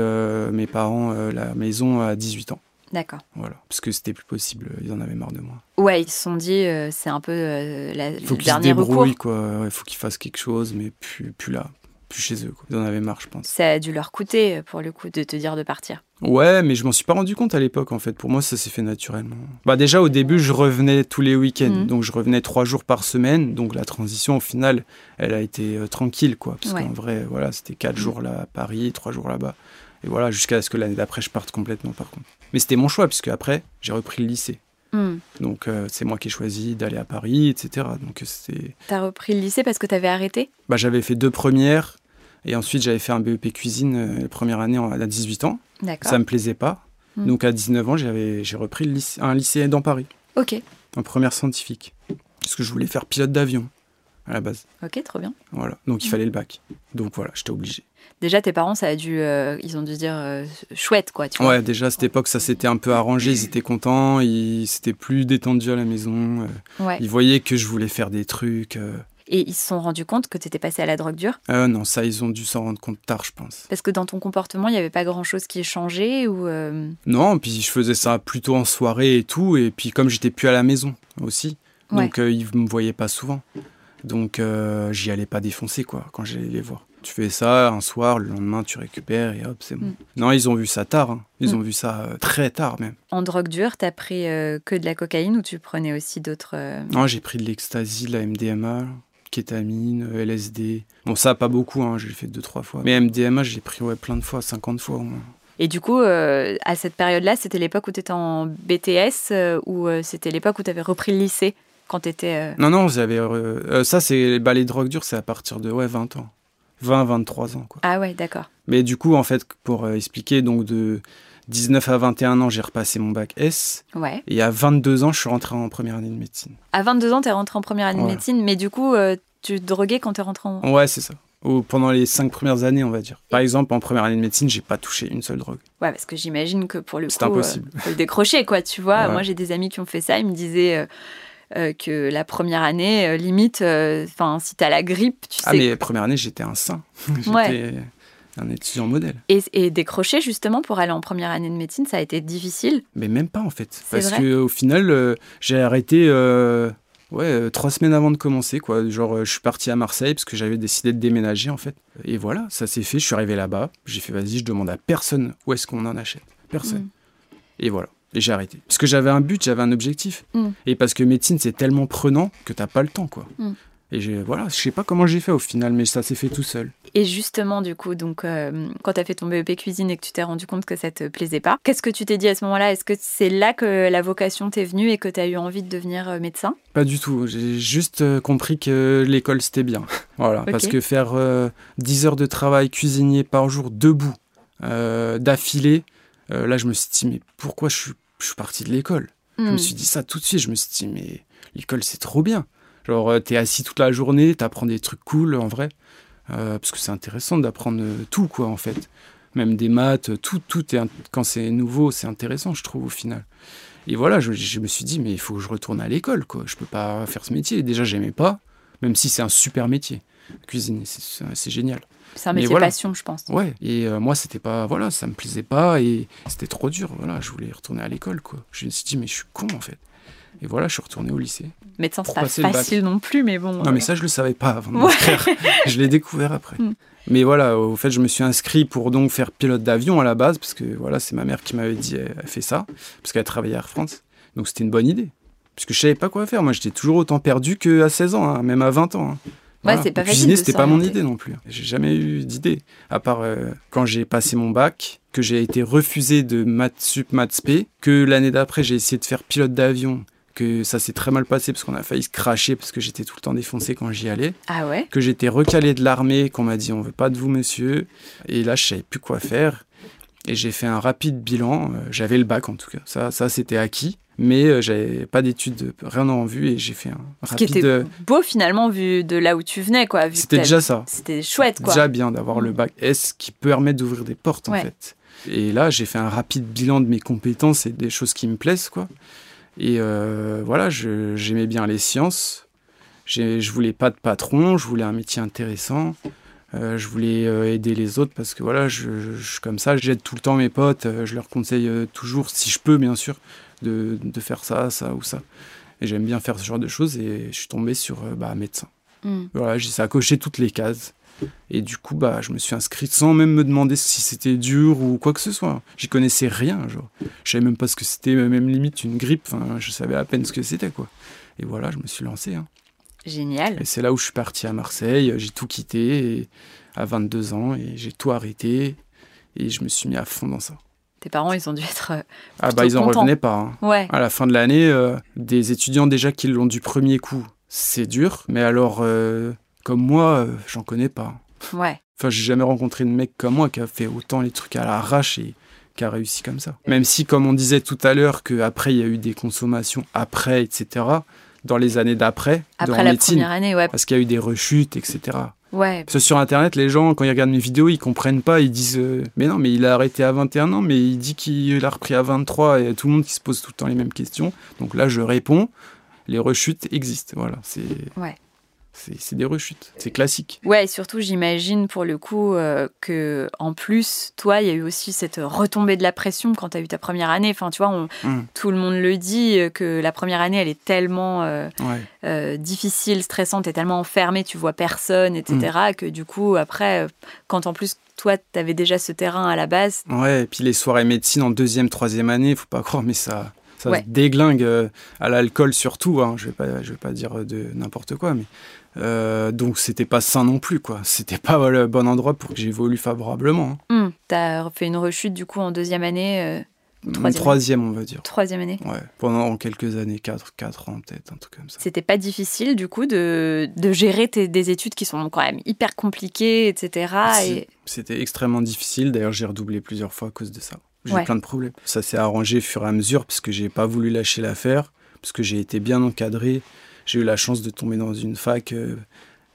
mes parents la maison à 18 ans. D'accord. Voilà, parce que c'était plus possible, ils en avaient marre de moi. Ouais, ils se sont dit euh, c'est un peu euh, la, Il faut le qu'ils se dernier recours. débrouillent, quoi. Il faut qu'ils fassent quelque chose, mais plus, plus là, plus chez eux. Quoi. Ils en avaient marre, je pense. Ça a dû leur coûter euh, pour le coup de te dire de partir. Ouais, mais je m'en suis pas rendu compte à l'époque, en fait. Pour moi, ça s'est fait naturellement. Bah déjà, au début, je revenais tous les week-ends. Mhm. Donc, je revenais trois jours par semaine. Donc, la transition, au final, elle a été euh, tranquille, quoi. Parce Ouais. qu'en vrai, voilà, c'était quatre Mhm. jours là à Paris, trois jours là-bas. Et voilà, jusqu'à ce que l'année d'après, je parte complètement, par contre. Mais c'était mon choix, puisque après, j'ai repris le lycée. Hmm. Donc, euh, c'est moi qui ai choisi d'aller à Paris, etc. Donc, c'était... T'as repris le lycée parce que t'avais arrêté? Bah, j'avais fait deux premières. Et ensuite, j'avais fait un BEP cuisine euh, la première année à 18 ans. Ça me plaisait pas. Mm. Donc à 19 ans, j'avais, j'ai repris le lycée- un lycée dans Paris, Ok, en première scientifique. Parce que je voulais faire pilote d'avion à la base. ok, trop bien. Voilà. Donc il Mm. fallait le bac. Donc voilà, j'étais obligé. Déjà, tes parents, ça a dû, euh, ils ont dû dire euh, chouette, quoi. Tu vois. Ouais, déjà à cette époque, ça s'était un peu arrangé. Ils étaient contents. Ils s'étaient plus détendus à la maison. euh, Ouais. Ils voyaient que je voulais faire des trucs. Et ils se sont rendus compte que t'étais passé à la drogue dure Euh, non, ça, ils ont dû s'en rendre compte tard, je pense. parce que dans ton comportement, il n'y avait pas grand-chose qui changeait ou euh, Non, puis je faisais ça plutôt en soirée et tout. Et puis comme j'étais plus à la maison aussi, Ouais. donc euh, ils me voyaient pas souvent. Donc euh, j'y allais pas défoncer quoi quand j'allais les voir. Tu fais ça un soir, le lendemain tu récupères et hop c'est bon. Mm. Non, ils ont vu ça tard. hein. Ils Mm. ont vu ça euh, très tard même. en drogue dure, t'as pris euh, que de la cocaïne ou tu prenais aussi d'autres euh, Non, j'ai pris de l'ecstasy, de la MDMA, kétamine, LSD. Bon ça pas beaucoup, hein, j'ai fait deux trois fois. Mais MDMA j'ai pris ouais plein de fois, 50 fois au moins. Et du coup, euh, à cette période-là, c'était l'époque où t'étais en BTS euh, ou euh, c'était l'époque où t'avais repris le lycée quand t'étais. euh, Non non, j'avais ça c'est bah, les drogues dures, c'est à partir de ouais 20 ans. 20 23 ans quoi. Ah ouais, d'accord. Mais du coup, en fait, pour expliquer, donc de 19 à 21 ans, j'ai repassé mon bac S. Ouais. Et à 22 ans, je suis rentré en première année de médecine. À 22 ans, t'es rentré en première année de médecine, mais du coup, euh, tu te droguais quand t'es rentré en. Ouais, c'est ça. Ou pendant les cinq premières années, on va dire. Par exemple, en première année de médecine, j'ai pas touché une seule drogue. Ouais, parce que j'imagine que pour le coup, C'est impossible. euh, faut le décrocher, quoi. Tu vois, Ouais. moi j'ai des amis qui ont fait ça. Ils me disaient euh, euh, que la première année, euh, limite, enfin, si t'as la grippe, tu Ah, sais. mais première année, j'étais un saint. j'étais Ouais. Un étudiant modèle. Et, et décrocher justement pour aller en première année de médecine, ça a été difficile. Mais même pas, en fait. Parce vrai que au final, euh, j'ai arrêté. euh, Ouais, euh, trois semaines avant de commencer, quoi. Genre, euh, je suis parti à Marseille parce que j'avais décidé de déménager, en fait. Et voilà, ça s'est fait. Je suis arrivé là-bas. J'ai fait, vas-y, je demande à personne où est-ce qu'on en achète. Personne. Mm. Et voilà. Et j'ai arrêté. Parce que j'avais un but, j'avais un objectif. Mm. Et parce que médecine, c'est tellement prenant que t'as pas le temps, quoi. Mm. Et j'ai- voilà, je sais pas comment j'ai fait au final, mais ça s'est fait tout seul. Et justement, du coup, donc, euh, quand tu as fait ton BEP cuisine et que tu t'es rendu compte que ça te plaisait pas, qu'est-ce que tu t'es dit à ce moment-là? Est-ce que c'est là que la vocation t'est venue et que tu as eu envie de devenir euh, médecin? Pas du tout. J'ai juste euh, compris que l'école, c'était bien. voilà. Parce que faire euh, 10 heures de travail cuisinier par jour, debout, euh, d'affilée, là, je me suis dit, mais pourquoi je suis, je suis parti de l'école? Je Hmm. me suis dit ça tout de suite. Je me suis dit, mais l'école, c'est trop bien. Genre, euh, t'es assis toute la journée, t'apprends des trucs cool, en vrai. Euh, parce que c'est intéressant d'apprendre euh, tout, quoi, en fait. Même des maths, tout, tout est, quand c'est nouveau, c'est intéressant, je trouve, au final. Et voilà, je, je me suis dit, mais il faut que je retourne à l'école, quoi. Je peux pas faire ce métier. Déjà, j'aimais pas, même si c'est un super métier. Cuisiner, c'est génial. C'est un métier voilà. passion, je pense. Ouais, et euh, moi, c'était pas. Voilà, ça me plaisait pas et c'était trop dur. Voilà, je voulais retourner à l'école, quoi. Je me suis dit, mais je suis con, en fait. Et voilà, je suis retourné au lycée. Médecin, c'est pas facile non plus, mais bon. Non, mais euh, ça, je le savais pas avant de m'inscrire. je l'ai découvert après. Mm. Mais voilà, au fait, je me suis inscrit pour donc faire pilote d'avion à la base, parce que voilà, c'est ma mère qui m'avait dit, elle, elle fait ça, parce qu'elle travaillait à Air France. Donc c'était une bonne idée. Puisque je savais pas quoi faire. Moi, j'étais toujours autant perdu qu'à 16 ans, hein, même à 20 ans. hein. Ouais, c'est pas Cuisiner, c'était pas mon idée non plus. J'ai jamais eu d'idée. À part euh, quand j'ai passé mon bac, que j'ai été refusé de maths sup, maths spé, que l'année d'après, j'ai essayé de faire pilote d'avion, que ça s'est très mal passé parce qu'on a failli se cracher parce que j'étais tout le temps défoncé quand j'y allais. Ah ouais? Que j'étais recalé de l'armée, qu'on m'a dit on veut pas de vous monsieur, et là je savais plus quoi faire, et j'ai fait un rapide bilan, Euh, j'avais le bac en tout cas, ça, ça c'était acquis, mais euh, j'avais pas d'études, rien en vue, et j'ai fait un Ce qui était euh, beau finalement vu de là où tu venais, quoi. C'était déjà ça, C'était chouette, quoi. déjà bien d'avoir le bac. S qui permet d'ouvrir des portes en fait? Et là j'ai fait un rapide bilan de mes compétences et des choses qui me plaisent quoi. Et euh, voilà, j'aimais bien les sciences. Je voulais pas de patron, je voulais un métier intéressant. Euh, je voulais euh, aider les autres parce que voilà, je, je- je suis comme ça, j'aide tout le temps mes potes, je leur conseille toujours, si je peux bien sûr, de, de faire ça, ça ou ça. Et j'aime bien faire ce genre de choses et je suis tombé sur bah, médecin. Mm. Voilà, j'ai ça a coché toutes les cases. Et du coup, bah, je me suis inscrit sans même me demander si c'était dur ou quoi que ce soit. J'y connaissais rien, genre. Je savais même pas ce que c'était, même limite une grippe. Enfin, je savais à peine ce que c'était, quoi. Et voilà, je me suis lancé. hein. Génial. Et c'est là où je suis parti à Marseille. J'ai tout quitté et- à 22 ans et j'ai tout arrêté. Et je me suis mis à fond dans ça. Tes parents, ils ont dû être. euh, Ah bah, ils en content. revenaient pas. hein. Ouais. À la fin de l'année, euh, des étudiants déjà qui l'ont du premier coup, c'est dur. Mais alors, euh, comme moi, euh, j'en connais pas. Ouais. Enfin, j'ai jamais rencontré de mec comme moi qui a fait autant les trucs à l'arrache et qui a réussi comme ça. Même si, comme on disait tout à l'heure, qu'après, il y a eu des consommations après, etc., dans les années d'après, Après la médecine, première année, ouais. parce qu'il y a eu des rechutes, etc. Ouais. Parce que sur Internet, les gens, quand ils regardent mes vidéos, ils comprennent pas, ils disent euh, Mais non, mais il a arrêté à 21 ans, mais il dit qu'il a repris à 23, et tout le monde qui se pose tout le temps les mêmes questions. Donc là, je réponds les rechutes existent. Voilà, c'est Ouais. C'est des rechutes, c'est classique. Ouais, et surtout, j'imagine pour le coup euh, que, en plus, toi, il y a eu aussi cette retombée de la pression quand tu as eu ta première année. Enfin, tu vois, on- Mm. tout le monde le dit euh, que la première année, elle est tellement euh, Ouais. euh, difficile, stressante, et tellement enfermée, tu vois personne, etc. Mm. Que du coup, après, quand en plus, toi, tu avais déjà ce terrain à la base, Ouais, et puis les soirées médecine en deuxième, troisième année, faut pas croire, mais ça, ça Ouais. se déglingue à l'alcool surtout. Hein, je vais pas, je vais pas dire de n'importe quoi, mais euh, donc c'était pas sain non plus, quoi. C'était pas le bon endroit pour que j'évolue favorablement. hein. tu as fait une rechute du coup en deuxième année, euh, Une Troisième. troisième, on va dire. troisième année. Ouais, pendant quelques années, 4, quatre ans peut-être, un truc comme ça. C'était pas difficile du coup de, de gérer tes, des études qui sont quand même hyper compliquées, etc. Et... C'était extrêmement difficile, d'ailleurs j'ai redoublé plusieurs fois à cause de ça. J'ai Ouais. plein de problèmes. Ça s'est arrangé au fur et à mesure parce que j'ai pas voulu lâcher l'affaire, parce que j'ai été bien encadré. J'ai eu la chance de tomber dans une fac euh,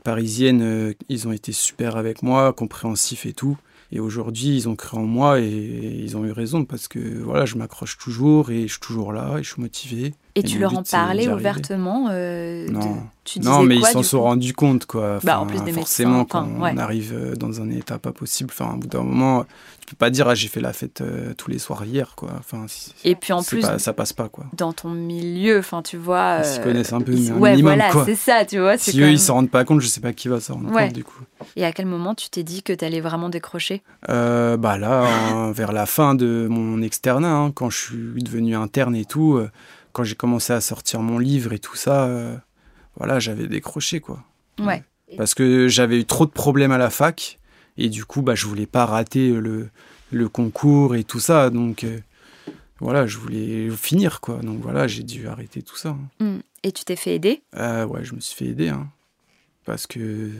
parisienne. euh, ils ont été super avec moi, compréhensifs et tout. Et aujourd'hui, ils ont cru en moi et ils ont eu raison parce que voilà, je m'accroche toujours et je suis toujours là et je suis motivé. Et Et tu leur en parlais ouvertement euh, de- Non. Tu Non, mais quoi, ils s'en sont rendus compte, quoi. Bah, en plus des médecins, forcément, quand ouais. on arrive euh, dans un état pas possible, enfin, au bout d'un moment, tu peux pas dire, ah, j'ai fait la fête euh, tous les soirs hier, quoi. Enfin, Et puis en plus, pas- ça passe pas, quoi. dans ton milieu, enfin tu vois. Ils se connaissent un peu, ils- un ouais, minimum, voilà, quoi. c'est ça, tu vois. Si eux, même- ils s'en rendent pas compte, je sais pas qui va s'en rendre Ouais. compte, du coup. Et à quel moment tu t'es dit que tu allais vraiment décrocher? Bah là, vers la fin de mon externat, hein, quand je suis devenu interne et tout, quand j'ai commencé à sortir mon livre et tout ça, euh, voilà, j'avais décroché, quoi. Ouais. Parce que j'avais eu trop de problèmes à la fac et du coup, bah, je voulais pas rater le, le concours et tout ça. Donc euh, voilà, je voulais finir quoi. Donc voilà, j'ai dû arrêter tout ça. hein. Hmm. Et tu t'es fait aider, Euh, ouais, je me suis fait aider hein, parce que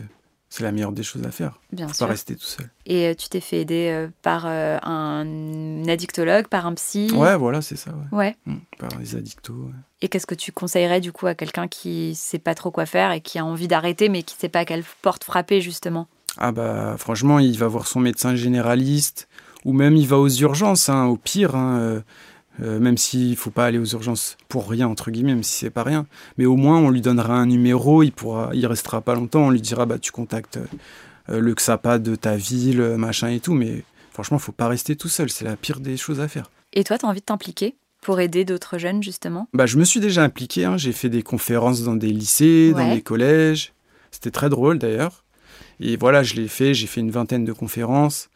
c'est la meilleure des choses à faire. bien Faut sûr. pas rester tout seul. Et euh, tu t'es fait aider euh, par euh, un addictologue, par un psy? Ouais, voilà, c'est ça. Ouais. Ouais. Mm, Par les addictos. ouais. Et qu'est-ce que tu conseillerais du coup à quelqu'un qui sait pas trop quoi faire et qui a envie d'arrêter mais qui sait pas à quelle porte frapper justement? Ah bah franchement, il va voir son médecin généraliste ou même il va aux urgences. hein, au pire, hein, euh, Euh, même s'il faut pas aller aux urgences pour rien entre guillemets, même si c'est pas rien. Mais au moins on lui donnera un numéro, il pourra, il restera pas longtemps. On lui dira bah tu contactes euh, le XAPA de ta ville, machin et tout. Mais franchement, faut pas rester tout seul. C'est la pire des choses à faire. Et toi, tu as envie de t'impliquer pour aider d'autres jeunes justement? Bah je me suis déjà impliqué. Hein. J'ai fait des conférences dans des lycées, dans des collèges. C'était très drôle d'ailleurs. Et voilà, je l'ai fait. J'ai fait une vingtaine de conférences.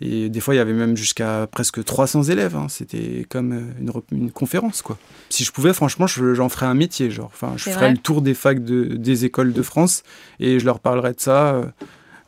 Et des fois, il y avait même jusqu'à presque 300 élèves. Hein. C'était comme euh, une, conférence, quoi. Si je pouvais, franchement, j'en ferais un métier. Genre, enfin, je ferais le tour des facs de, des écoles de France et je leur parlerais de ça.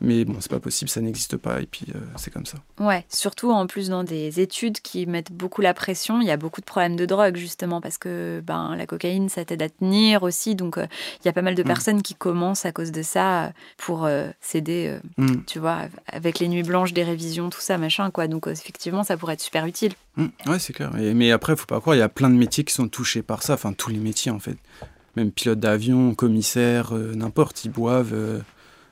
Euh, mais bon, c'est pas possible, ça n'existe pas, et puis euh, c'est comme ça. Ouais, surtout en plus dans des études qui mettent beaucoup la pression, il y a beaucoup de problèmes de drogue justement, parce que ben, la cocaïne, ça t'aide à tenir aussi, donc euh, il y a pas mal de mm. personnes qui commencent à cause de ça euh, pour s'aider, mm. tu vois, avec les nuits blanches, des révisions, tout ça, machin, quoi. Donc effectivement, ça pourrait être super utile. Mm. Ouais, c'est clair. mais après, faut pas croire, il y a plein de métiers qui sont touchés par ça, enfin tous les métiers en fait. Même pilote d'avion, commissaire, n'importe, ils boivent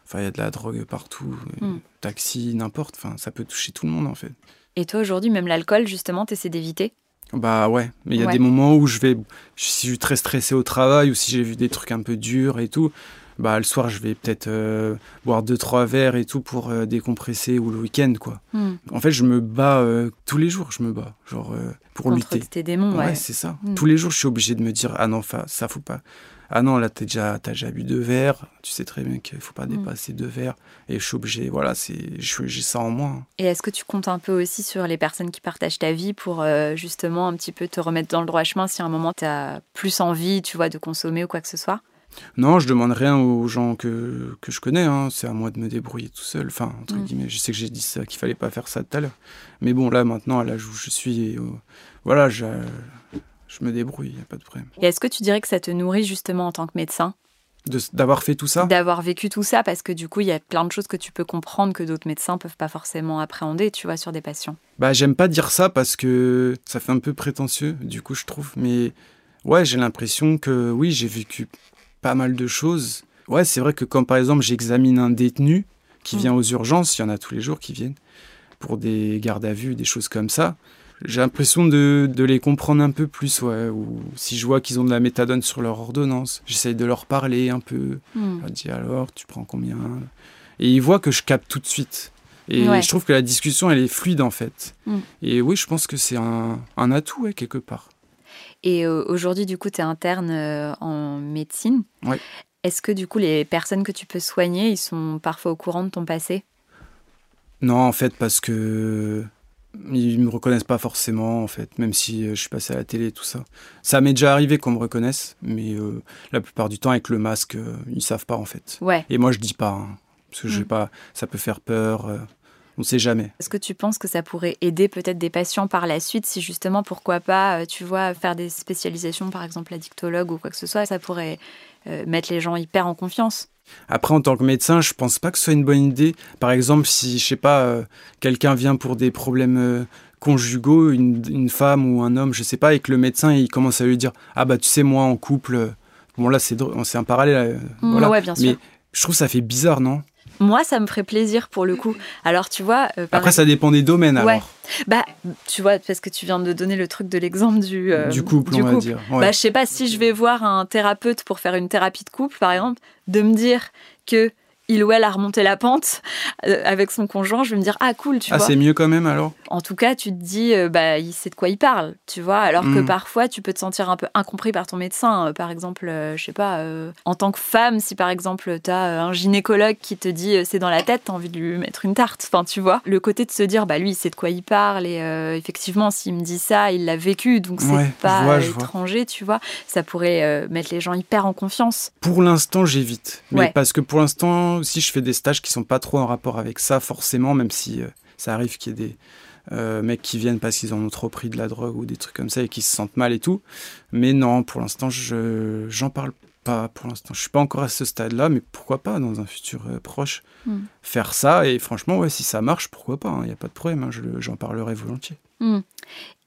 Enfin, il y a de la drogue partout, hmm. taxi, n'importe. Enfin, ça peut toucher tout le monde en fait. Et toi aujourd'hui, même l'alcool, justement, t'essaies d'éviter? Bah ouais, mais il y a des moments où je vais, si je suis très stressé au travail ou si j'ai vu des trucs un peu durs et tout, bah le soir je vais peut-être euh, boire deux trois verres et tout pour euh, décompresser ou le week-end quoi. Hmm. En fait, je me bats euh, tous les jours, je me bats, genre pour Contre lutter. tes démons, ouais. c'est ça. Hmm. Tous les jours, je suis obligé de me dire ah non, ça faut pas ah non, là, tu déjà, as déjà bu deux verres, tu sais très bien qu'il ne faut pas mm. dépasser deux verres, et je suis obligé, voilà, j'ai ça en moi. Hein. Et est-ce que tu comptes un peu aussi sur les personnes qui partagent ta vie pour euh, justement un petit peu te remettre dans le droit chemin si à un moment tu as plus envie, tu vois, de consommer ou quoi que ce soit? Non, je demande rien aux gens que, que je connais. Hein. C'est à moi de me débrouiller tout seul. Enfin, entre mm. guillemets, je sais que j'ai dit ça, qu'il fallait pas faire ça tout à l'heure. Mais bon, là, maintenant, à l'âge où je suis, voilà, je, je me débrouille, il n'y a pas de problème. Et est-ce que tu dirais que ça te nourrit justement en tant que médecin? D'avoir fait tout ça? D'avoir vécu tout ça, parce que du coup, il y a plein de choses que tu peux comprendre que d'autres médecins peuvent pas forcément appréhender, tu vois, sur des patients. Bah, j'aime pas dire ça parce que ça fait un peu prétentieux, du coup, je trouve. Mais ouais, j'ai l'impression que oui, j'ai vécu pas mal de choses. Ouais, c'est vrai que quand par exemple j'examine un détenu qui mm. vient aux urgences, il y en a tous les jours qui viennent pour des gardes à vue, des choses comme ça j'ai l'impression de, de, les comprendre un peu plus, ouais. Ou si je vois qu'ils ont de la méthadone sur leur ordonnance, j'essaye de leur parler un peu. Hmm. Je dis alors, tu prends combien? Et ils voient que je capte tout de suite. Et je trouve que la discussion, elle est fluide en fait. Hmm. Et oui, je pense que c'est un, un, atout, ouais, quelque part. Et euh, aujourd'hui, du coup, tu es interne euh, en médecine. Ouais. Est-ce que du coup, les personnes que tu peux soigner, ils sont parfois au courant de ton passé? Non, en fait, parce que ils me reconnaissent pas forcément en fait, même si euh, je suis passé à la télé et tout ça. Ça m'est déjà arrivé qu'on me reconnaisse, mais euh, la plupart du temps avec le masque, euh, ils savent pas en fait. Ouais. Et moi je dis pas, hein, parce que mm. pas, ça peut faire peur. on ne sait jamais. Est-ce que tu penses que ça pourrait aider peut-être des patients par la suite si justement, pourquoi pas, tu vois, faire des spécialisations, par exemple addictologue ou quoi que ce soit, ça pourrait mettre les gens hyper en confiance? Après, en tant que médecin, je pense pas que ce soit une bonne idée. Par exemple, si, je sais pas, euh, quelqu'un vient pour des problèmes euh, conjugaux, une, femme ou un homme, je sais pas, et que le médecin, il commence à lui dire Ah bah, tu sais, moi, en couple. Euh, bon, là, c'est un parallèle. Mmh, voilà. Ouais, bien sûr. Mais je trouve ça fait bizarre, non? Moi, ça me ferait plaisir pour le coup. Alors, tu vois. Euh, Après, ça dépend des domaines, alors. Ouais. Bah, tu vois, parce que tu viens de donner le truc de l'exemple du. Euh, du couple, on va dire. Bah, je sais pas si je vais voir un thérapeute pour faire une thérapie de couple, par exemple, de me dire que il ou elle a remonté la pente euh, avec son conjoint, je vais me dire ah cool, tu ah, vois. c'est mieux quand même alors? En tout cas, tu te dis euh, bah il sait de quoi il parle, tu vois. Alors que mm. parfois tu peux te sentir un peu incompris par ton médecin. Euh, par exemple, je sais pas, en tant que femme, si par exemple tu as un gynécologue qui te dit c'est dans la tête, t'as envie de lui mettre une tarte. Enfin, tu vois. Le côté de se dire bah lui il sait de quoi il parle et effectivement s'il me dit ça, il l'a vécu, donc c'est pas étranger, tu vois. Ça pourrait mettre les gens hyper en confiance. Pour l'instant, j'évite, mais parce que pour l'instant aussi, je fais des stages qui sont pas trop en rapport avec ça, forcément, même si euh, ça arrive qu'il y ait des euh, mecs qui viennent parce qu'ils ont trop pris de la drogue ou des trucs comme ça et qui se sentent mal et tout. Mais non, pour l'instant, je j'en parle pas. Pour l'instant, je suis pas encore à ce stade-là, mais pourquoi pas dans un futur euh, proche hmm. faire ça Et franchement, ouais, si ça marche, pourquoi pas Il hein, n'y a pas de problème. Hein, j'en parlerai volontiers. Hmm.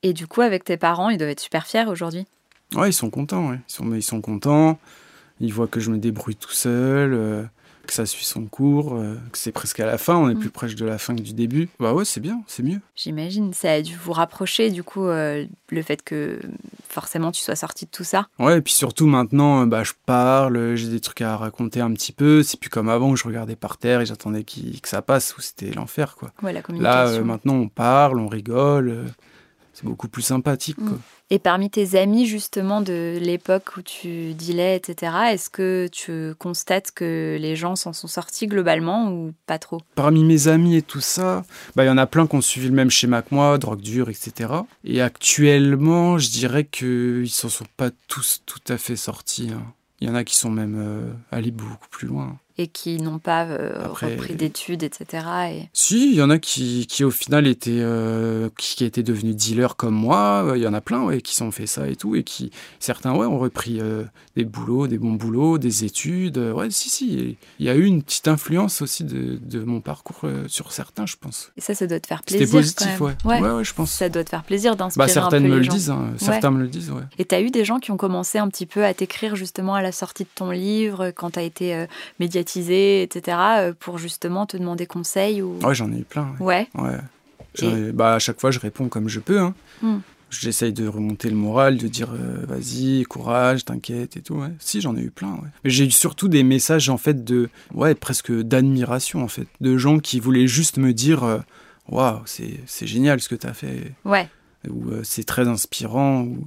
Et du coup, avec tes parents, ils doivent être super fiers aujourd'hui? Ouais, ils sont contents. Ouais. Ils sont, ils sont contents. Ils voient que je me débrouille tout seul que ça suit son cours, euh, que c'est presque à la fin, on est Mm. plus proche de la fin que du début. Bah ouais, c'est bien, c'est mieux. J'imagine, ça a dû vous rapprocher du coup euh, le fait que forcément tu sois sorti de tout ça. Ouais, et puis surtout maintenant, euh, bah, je parle, j'ai des trucs à raconter un petit peu. C'est plus comme avant où je regardais par terre et j'attendais qu'il- que ça passe, où c'était l'enfer, quoi. Ouais, la Là, communication. euh, maintenant, on parle, on rigole. C'est beaucoup plus sympathique, quoi. Mm. Et parmi tes amis justement de l'époque où tu dealais, etc., est-ce que tu constates que les gens s'en sont sortis globalement ou pas trop? Parmi mes amis et tout ça, bah, il y en a plein qui ont suivi le même schéma que moi, drogue dure, etc. Et actuellement, je dirais qu'ils s'en sont pas tous tout à fait sortis. hein. Il y en a qui sont même euh, allés beaucoup plus loin. Et qui n'ont pas euh, Après- repris d'études, etc. Et... Si, il y en a qui, qui au final étaient, euh, qui, qui étaient devenus dealers comme moi. Euh, Il y en a plein ouais, qui sont fait ça et tout. Et qui, certains ouais, ont repris euh, des boulots, des bons boulots, des études. Euh, Ouais, si, si. Il y a eu une petite influence aussi de, de mon parcours euh, sur certains, je pense. et ça, ça doit te faire C'était plaisir. positif, quand ouais. ouais. Ouais, je pense. Ça doit te faire plaisir d'inspirer Bah, un certaines peu me les le disent, hein. certains me le disent, ouais. Et t'as eu des gens qui ont commencé un petit peu à t'écrire justement à la sortie de ton livre, quand t'as été euh, médiatisé, etc., euh, pour justement te demander conseil ou... Ouais, j'en ai eu plein. Ouais. Ouais. Bah, à chaque fois, je réponds comme je peux. Hein. Hmm. J'essaye de remonter le moral, de dire euh, vas-y, courage, t'inquiète et tout. Ouais. Si, j'en ai eu plein. Ouais. Mais j'ai eu surtout des messages en fait de, ouais, presque d'admiration en fait, de gens qui voulaient juste me dire, euh, waouh, c'est c'est génial ce que t'as fait, Ouais. ou euh, c'est très inspirant, ou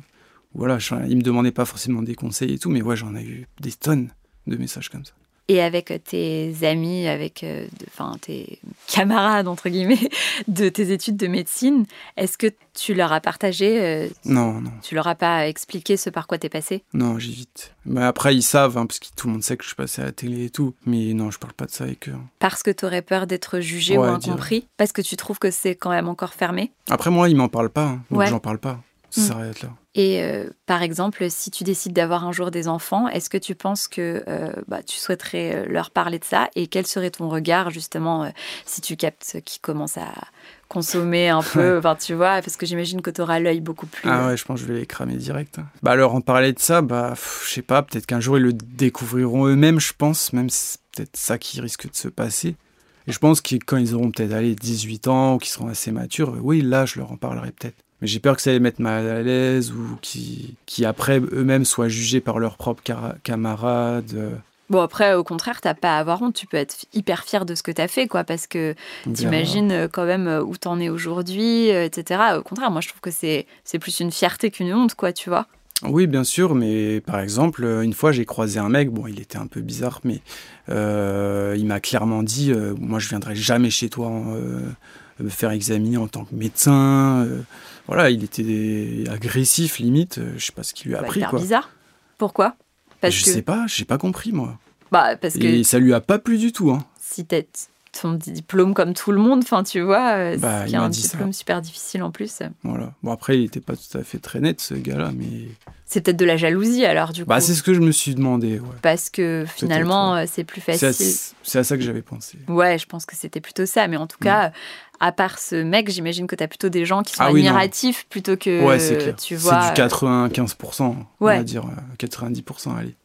voilà. je- ils me demandaient pas forcément des conseils et tout, mais ouais, j'en ai eu des tonnes de messages comme ça. Et avec tes amis, avec euh, enfin, tes camarades, entre guillemets, de tes études de médecine, est-ce que tu leur as partagé, euh, Non, non. tu leur as pas expliqué ce par quoi t'es passé? Non, j'évite. Mais après, ils savent, hein, parce que tout le monde sait que je passais à la télé et tout. Mais non, je parle pas de ça avec eux. Parce que t'aurais peur d'être jugé Ouais, ou incompris? Parce que tu trouves que c'est quand même encore fermé? Après, moi, ils m'en parlent pas. hein, donc Ouais. j'en parle pas. Ça Mm. s'arrête là. Et euh, par exemple, si tu décides d'avoir un jour des enfants, est-ce que tu penses que euh, bah, tu souhaiterais euh, leur parler de ça? Et quel serait ton regard, justement, euh, si tu captes qu'ils commencent à consommer un peu Enfin, tu vois, parce que j'imagine que tu auras l'œil beaucoup plus. Ah ouais, je pense que je vais les cramer direct. hein. Bah, leur en parler de ça, bah, je sais pas, peut-être qu'un jour ils le découvriront eux-mêmes, je pense. Même si c'est peut-être ça qui risque de se passer. Et je pense que quand ils auront peut-être allé 18 ans ou qu'ils seront assez matures, oui, là, je leur en parlerai peut-être. Mais j'ai peur que ça les mette mal à l'aise ou qui, qui après eux-mêmes soient jugés par leurs propres camarades. euh, Bon, après, au contraire, t'as pas à avoir honte. Tu peux être hyper fier de ce que t'as fait, quoi, parce que t'imagines euh, quand même euh, où t'en es aujourd'hui, etc. Au contraire, moi, je trouve que c'est c'est plus une fierté qu'une honte, quoi, tu vois. Oui, bien sûr, mais par exemple, une fois j'ai croisé un mec, bon, il était un peu bizarre, mais euh, il m'a clairement dit euh, Moi, je viendrai jamais chez toi euh, me faire examiner en tant que médecin. euh. voilà, il était agressif, limite, euh, je sais pas ce qu'il lui a Bah, appris, quoi. bizarre. Pourquoi? Parce je que, sais pas, j'ai pas compris, moi. bah, parce que Et ça lui a pas plu du tout, hein. si t'as ton diplôme comme tout le monde, enfin, tu vois, euh, Bah, c'est il un m'a dit ça. diplôme super difficile en plus. Voilà. Bon, après, il était pas tout à fait très net, ce gars-là, mais. C'est peut-être de la jalousie, alors, du Bah, coup. c'est ce que je me suis demandé, ouais. Parce que finalement, euh, c'est plus C'est facile. c'est à ça que j'avais pensé. Ouais, je pense que c'était plutôt ça. Mais en tout Mm. cas, à part ce mec, j'imagine que tu as plutôt des gens qui sont Ah oui, non. admiratifs plutôt que ouais, c'est clair. tu C'est du 95%, on Ouais. va dire euh, 90%, allez.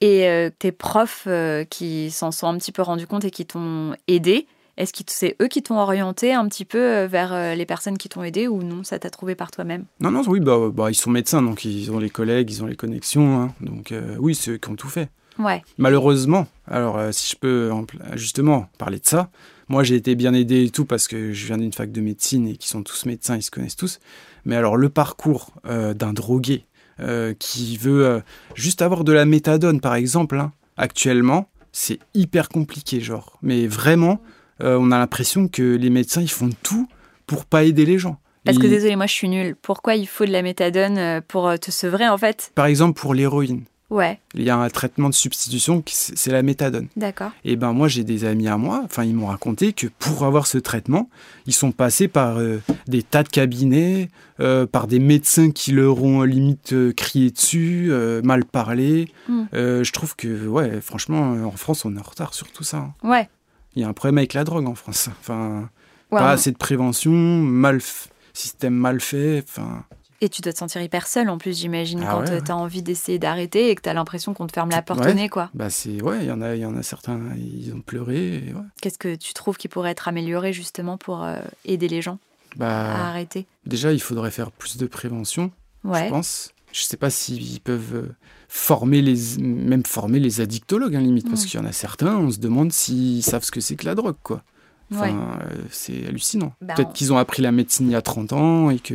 Et euh, tes profs euh, qui s'en sont un petit peu rendus compte et qui t'ont aidé, est-ce que c'est eux qui t'ont orienté un petit peu euh, vers euh, les personnes qui t'ont aidé ou non, ça t'a trouvé par toi-même? Non, non, oui, bah, bah, ils sont médecins, donc ils ont les collègues, ils ont les connexions. hein. donc euh, oui, c'est eux qui ont tout fait. Ouais. Malheureusement, alors euh, si je peux justement parler de ça, moi j'ai été bien aidé et tout parce que je viens d'une fac de médecine et qui sont tous médecins, ils se connaissent tous. Mais alors le parcours euh, d'un drogué euh, qui veut euh, juste avoir de la méthadone par exemple, hein, actuellement, c'est hyper compliqué, genre. Mais vraiment, on a l'impression que les médecins ils font tout pour pas aider les gens. Parce que désolé, moi je suis nulle. Pourquoi il faut de la méthadone pour te sevrer en fait? Par exemple pour l'héroïne, Ouais, il y a un traitement de substitution c'est la méthadone. d'accord. Et ben moi j'ai des amis à moi, enfin ils m'ont raconté que pour avoir ce traitement, ils sont passés par euh, des tas de cabinets, euh, par des médecins qui leur ont euh, limite euh, crié dessus, mal parlé. Mm. Euh, je trouve que ouais, franchement en France on est en retard sur tout ça. hein. Ouais. Il y a un problème avec la drogue en France. Enfin, Ouais, pas on- assez de prévention, mal f- système mal fait. Enfin, Et tu dois te sentir hyper seul en plus, j'imagine, Ah quand ouais, euh, ouais. t'as envie d'essayer d'arrêter et que t'as l'impression qu'on te ferme la porte Ouais. au nez, quoi. Bah c'est ouais, il y en a, il y en a certains, ils ont pleuré. Qu'est-ce que tu trouves qui pourrait être amélioré justement pour euh, aider les gens à Bah arrêter? déjà, il faudrait faire plus de prévention, je pense. Je sais pas s'ils peuvent euh, former les, même former les addictologues, hein, limite, parce Mm. qu'il y en a certains, on se demande s'ils savent ce que c'est que la drogue, quoi. Enfin, Ouais. euh, c'est hallucinant. Bah, Peut-être qu'ils ont appris la médecine il y a 30 ans et que,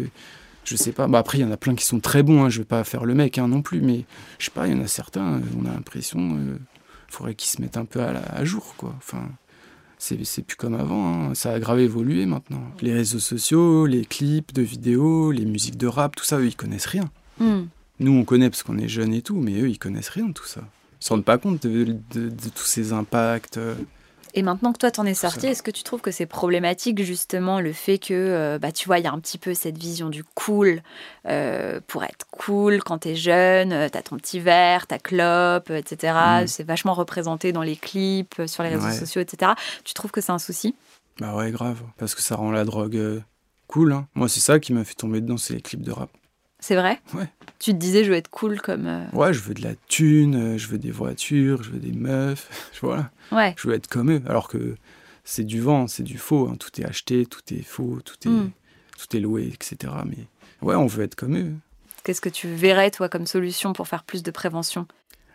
je sais pas. Bah après, il y en a plein qui sont très bons, hein, je vais pas faire le mec hein, non plus, mais je sais pas, il y en a certains, euh, on a l'impression, il faudrait qu'ils se mettent un peu à, la- à jour, quoi. Enfin, c'est c'est plus comme avant, hein. ça a grave évolué maintenant. Les réseaux sociaux, les clips de vidéos, les musiques de rap, tout ça, eux, ils connaissent rien. Hmm. Nous, on connaît parce qu'on est jeunes et tout, mais eux, ils connaissent rien de tout ça. Ils se rendent pas compte de, de- de tous ces impacts. Et maintenant que toi t'en es sorti, est-ce que tu trouves que c'est problématique justement le fait que, euh, bah tu vois, il y a un petit peu cette vision du cool euh, pour être cool quand t'es jeune, euh, t'as ton petit verre, ta clope, etc. Mm. C'est vachement représenté dans les clips, sur les réseaux Ouais. sociaux, etc. Tu trouves que c'est un souci? Bah ouais, grave, parce que ça rend la drogue cool. hein. Moi, c'est ça qui m'a fait tomber dedans, c'est les clips de rap. C'est vrai? Ouais. Tu te disais je veux être cool comme... euh, Ouais, je veux de la thune, euh, je veux des voitures, je veux des meufs, voilà. Ouais. Je veux être comme eux, alors que c'est du vent, c'est du faux. hein. Tout est acheté, tout est faux, tout est, Mm. tout est loué, etc. Mais ouais, on veut être comme eux. Qu'est-ce que tu verrais toi comme solution pour faire plus de prévention?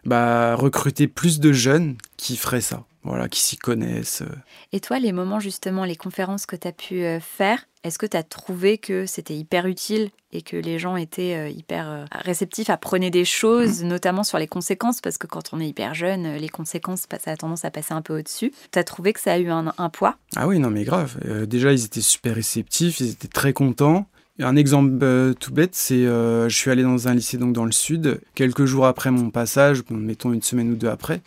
Bah, recruter plus de jeunes qui feraient ça, voilà, qui s'y connaissent. euh. Et toi, les moments justement, les conférences que tu as pu euh, faire, est-ce que tu as trouvé que c'était hyper utile? Et que les gens étaient euh, hyper euh, réceptifs, apprenaient des choses, notamment sur les conséquences, parce que quand on est hyper jeune, les conséquences, ça a tendance à passer un peu au-dessus. Tu as trouvé que ça a eu un, un poids? Ah oui, non, mais grave. Euh, déjà, ils étaient super réceptifs, ils étaient très contents. Un exemple euh, tout bête, c'est euh, je suis allé dans un lycée donc dans le sud. Quelques jours après mon passage, bon, mettons une semaine ou deux après,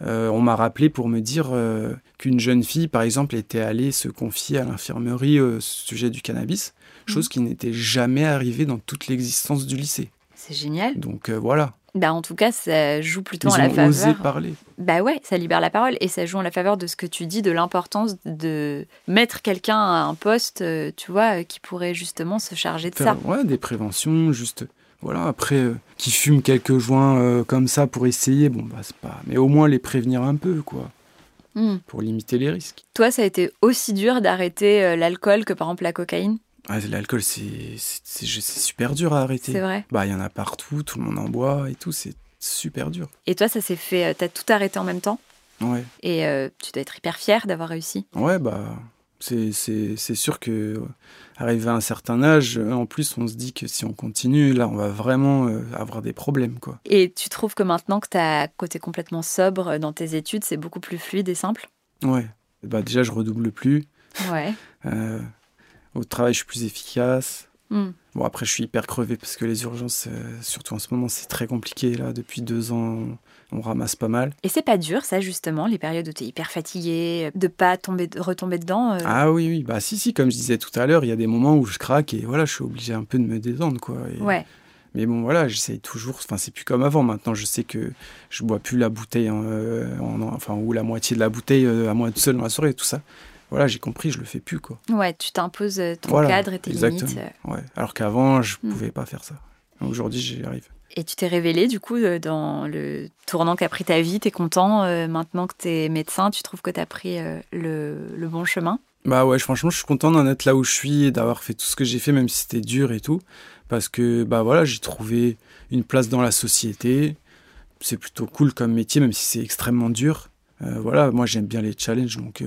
on m'a rappelé pour me dire euh, qu'une jeune fille, par exemple, était allée se confier à l'infirmerie euh, au sujet du cannabis, chose qui n'était jamais arrivée dans toute l'existence du lycée. C'est génial. Donc euh, voilà, Bah, en tout cas, ça joue plutôt ils en la ont osé faveur. parler. Bah ouais, ça libère la parole et ça joue en la faveur de ce que tu dis, de l'importance de mettre quelqu'un à un poste, euh, tu vois, euh, qui pourrait justement se charger de ça. Ouais, des préventions, juste. Voilà, après, euh, qui fument quelques joints euh, comme ça pour essayer, bon, bah, c'est pas. Mais au moins les prévenir un peu, quoi, Hmm. pour limiter les risques. Toi, ça a été aussi dur d'arrêter euh, l'alcool que par exemple la cocaïne? Ah, L'alcool, c'est super dur à arrêter. C'est vrai. Bah, il y en a partout, tout le monde en boit et tout, c'est super dur. Et toi, ça s'est fait. T'as tout arrêté en même temps? Ouais, et euh, tu dois être hyper fier d'avoir réussi? ouais, bah, c'est sûr que arrivé à un certain âge, euh, en plus, on se dit que si on continue, là, on va vraiment euh, avoir des problèmes, quoi. Et tu trouves que maintenant que t'as côté complètement sobre euh, dans tes études, c'est beaucoup plus fluide et simple? Ouais. Bah, déjà, je redouble plus. Ouais. Euh, au travail, je suis plus efficace. Hmm. Bon, après, je suis hyper crevé parce que les urgences, euh, surtout en ce moment, c'est très compliqué. Là, depuis deux ans, on, ramasse pas mal. Et c'est pas dur, ça, justement, les périodes où t'es hyper fatigué, de pas tomber, retomber dedans euh, Ah oui, oui, bah si, si, comme je disais tout à l'heure, il y a des moments où je craque et voilà, je suis obligé un peu de me détendre, quoi. Et- Ouais. Mais bon, voilà, j'essaye toujours. Enfin, c'est plus comme avant. Maintenant, je sais que je bois plus la bouteille, en, euh, en- enfin, ou la moitié de la bouteille euh, à moi tout seul dans la soirée, tout ça. Voilà, j'ai compris, je le fais plus, quoi. Ouais, tu t'imposes euh, ton Voilà, cadre et tes exactement. limites. euh, Ouais. Alors qu'avant, je Hmm. pouvais pas faire ça. Aujourd'hui, j'y arrive. Et tu t'es révélé, du coup, euh, dans le tournant qu'a pris ta vie. T'es content euh, maintenant que t'es médecin, tu trouves que t'as pris euh, le, le bon chemin? Bah ouais, franchement, je suis content d'en être là où je suis et d'avoir fait tout ce que j'ai fait, même si c'était dur et tout. Parce que, bah voilà, j'ai trouvé une place dans la société. C'est plutôt cool comme métier, même si c'est extrêmement dur. Euh, voilà, moi j'aime bien les challenges, donc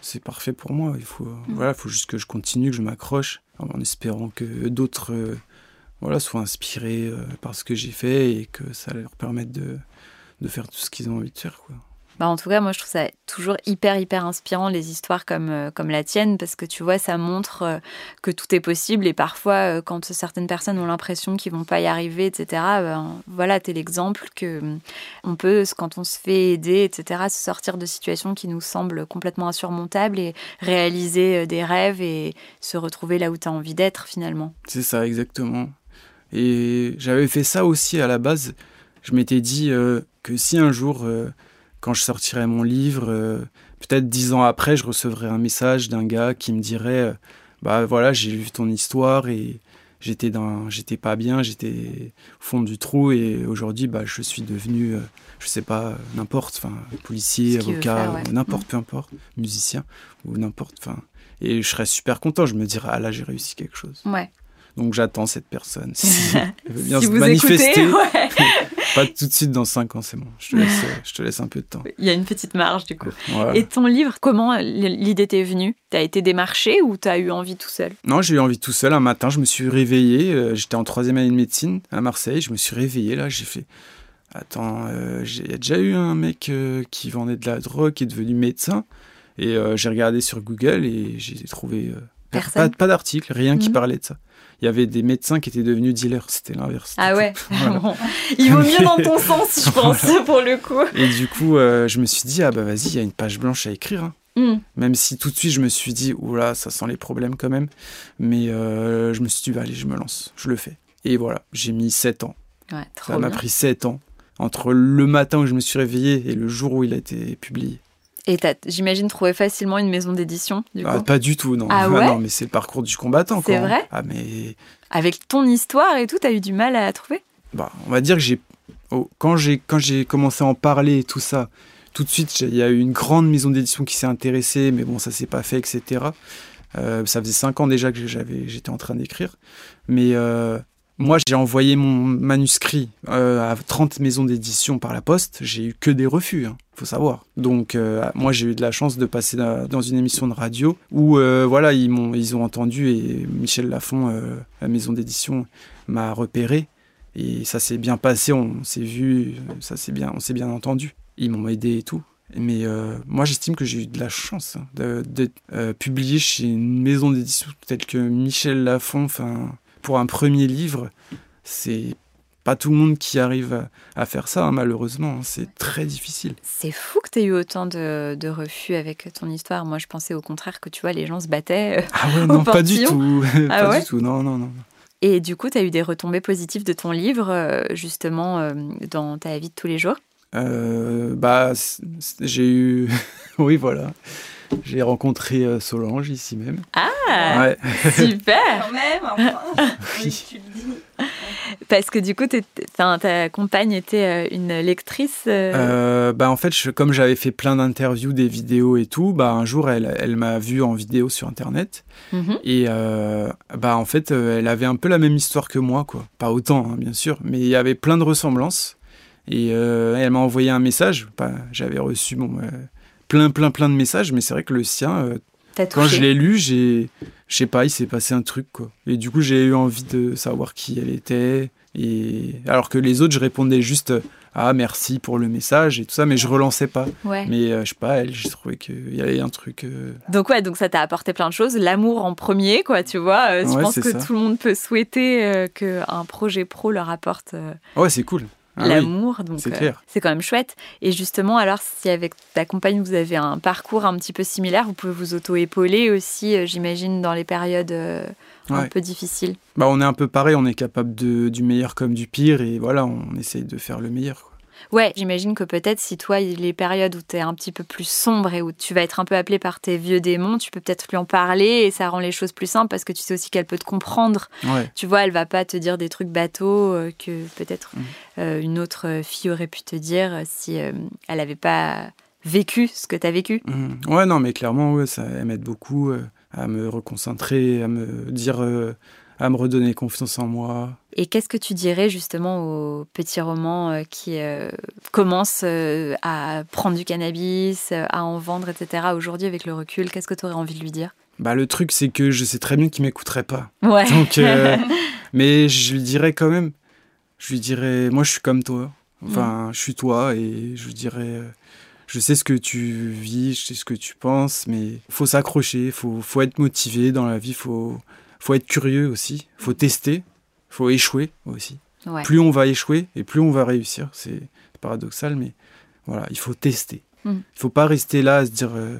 c'est parfait pour moi. Il faut, voilà, faut juste que je continue, que je m'accroche, en espérant que d'autres voilà, soient inspirés euh, par ce que j'ai fait et que ça leur permette de, de faire tout ce qu'ils ont envie de faire. Quoi. Bah, en tout cas, moi, je trouve ça toujours hyper, hyper inspirant, les histoires comme, euh, comme la tienne, parce que tu vois, ça montre euh, que tout est possible. Et parfois, quand certaines personnes ont l'impression qu'ils vont pas y arriver, etc., ben, voilà, t'es l'exemple que hum, on peut, quand on se fait aider, etc., se sortir de situations qui nous semblent complètement insurmontables et réaliser des rêves et se retrouver là où tu as envie d'être, finalement. C'est ça, exactement. Et j'avais fait ça aussi à la base. Je m'étais dit euh, que si un jour, euh, quand je sortirais mon livre, euh, peut-être dix ans après, je recevrais un message d'un gars qui me dirait Bah voilà, j'ai lu ton histoire et j'étais dans, j'étais pas bien, j'étais au fond du trou et aujourd'hui, bah, je suis devenu, euh, je sais pas, n'importe, enfin, policier, avocat, n'importe, peu importe, musicien ou n'importe, enfin, et je serais super content. Je me dirais, ah là, j'ai réussi quelque chose. Ouais. Donc j'attends cette personne. Si elle veut bien se manifester. Pas tout de suite dans 5 ans, c'est bon. Je te, laisse, je te laisse un peu de temps. Il y a une petite marge du coup. Et ton livre, comment l'idée t'est venue? T'as été démarché ou t'as eu envie tout seul? Non, j'ai eu envie tout seul. Un matin, je me suis réveillé. Euh, j'étais en troisième année de médecine à Marseille. Je me suis réveillé là. J'ai fait. Attends, euh, il y a déjà eu un mec euh, qui vendait de la drogue qui est devenu médecin. Et j'ai regardé sur Google et j'ai trouvé pas, pas d'article, rien qui mhm. parlait de ça il y avait des médecins qui étaient devenus dealers. C'était l'inverse. Ah ouais Il vaut mieux dans ton sens, je pense, pour le coup. Et du coup, euh, je me suis dit, ah bah vas-y, il y a une page blanche à écrire. Hein. Hmm. Même si tout de suite, je me suis dit, oula, ça sent les problèmes quand même. Mais euh, je me suis dit, bah, allez, je me lance, je le fais. Et voilà, j'ai mis 7 ans. Ouais, ça m'a pris 7 ans entre le matin où je me suis réveillé et le jour où il a été publié. Et j'imagine, trouver facilement une maison d'édition, du ah, Pas du tout, non. Ah, ah non, mais c'est le parcours du combattant. C'est vrai Ah, mais... Avec ton histoire et tout, t'as eu du mal à la trouver bah, On va dire que j'ai... Oh, quand j'ai commencé à en parler et tout ça, tout de suite, il y a eu une grande maison d'édition qui s'est intéressée, mais bon, ça s'est pas fait, etc. Euh, ça faisait cinq ans déjà que j'étais en train d'écrire. Mais euh, moi, j'ai envoyé mon manuscrit euh, à 30 maisons d'édition par la poste. J'ai eu que des refus, hein, faut savoir. Donc, euh, moi, j'ai eu de la chance de passer dans une émission de radio où, euh, voilà, ils m'ont, ils ont entendu et Michel Lafon, la maison d'édition, m'a repéré. Et ça s'est bien passé, on s'est vu, ça s'est bien, on s'est bien entendu. Ils m'ont aidé et tout. Mais moi, j'estime que j'ai eu de la chance hein, d'être publié chez une maison d'édition telle que Michel Lafon. Enfin, pour un premier livre, c'est pas tout le monde qui arrive à, faire ça, hein, malheureusement. Hein, c'est très difficile. C'est fou que tu aies eu autant de, refus avec ton histoire. Moi, je pensais au contraire que tu vois, les gens se battaient. Euh, ah ouais, non, pas du tout. Ah pas du tout, non, non, non. Et du coup, tu as eu des retombées positives de ton livre, euh, justement, euh, dans ta vie de tous les jours? Bah, j'ai eu. oui, voilà. J'ai rencontré euh, Solange ici même. Ah Super Quand même, enfin, oui. tu le dis. Parce que du coup, ta compagne était euh, une lectrice euh... bah En fait, comme j'avais fait plein d'interviews, des vidéos et tout, bah, un jour, elle, elle m'a vu en vidéo sur Internet. Mhm. Et bah, en fait, elle avait un peu la même histoire que moi. quoi. Pas autant, hein, bien sûr, mais il y avait plein de ressemblances. Et elle m'a envoyé un message. Bah, j'avais reçu bon, plein, plein, plein de messages, mais c'est vrai que le sien, euh, quand je l'ai lu, j'ai, je sais pas, il s'est passé un truc, quoi. Et du coup, j'ai eu envie de savoir qui elle était. Et alors que les autres, je répondais juste ah merci pour le message et tout ça, mais je relançais pas. Mais euh, je sais pas, elle, j'ai trouvé qu'il y avait un truc. Euh, donc ouais, donc ça t'a apporté plein de choses, l'amour en premier, quoi, tu vois. je pense que tout le monde peut souhaiter qu'un projet pro leur apporte. Ouais, c'est cool. Ah l'amour. donc c'est euh, c'est quand même chouette. Et justement, alors si avec ta compagne vous avez un parcours un petit peu similaire, vous pouvez vous auto-épauler aussi, euh, j'imagine, dans les périodes euh, un peu difficiles. Bah, on est un peu pareil, on est capable de, du meilleur comme du pire, et voilà, on essaye de faire le meilleur. Ouais, j'imagine que peut-être si toi, les périodes où tu es un petit peu plus sombre et où tu vas être un peu appelé par tes vieux démons, tu peux peut-être lui en parler et ça rend les choses plus simples parce que tu sais aussi qu'elle peut te comprendre. Tu vois, elle va pas te dire des trucs bateaux euh, que peut-être mmh. euh, une autre fille aurait pu te dire si euh, elle n'avait pas vécu ce que tu as vécu. Mmh. Ouais, non, mais clairement, ouais, ça m'aide beaucoup à me reconcentrer, à me dire à me redonner confiance en moi. Et qu'est-ce que tu dirais justement aux petits romans euh, qui euh, commencent euh, à prendre du cannabis, à en vendre, etc. Aujourd'hui, avec le recul, qu'est-ce que tu aurais envie de lui dire? Bah, Le truc, c'est que je sais très bien qu'il m'écouterait pas. Ouais. Donc, mais je lui dirais quand même, je lui dirais, moi je suis comme toi. Enfin, mm. je suis toi et je lui dirais, je sais ce que tu vis, je sais ce que tu penses, mais faut s'accrocher, faut, faut être motivé dans la vie, faut faut être curieux aussi, faut tester, faut échouer aussi. Plus on va échouer et plus on va réussir. C'est paradoxal, mais voilà, il faut tester. Hmm. Il faut pas rester là à se dire euh,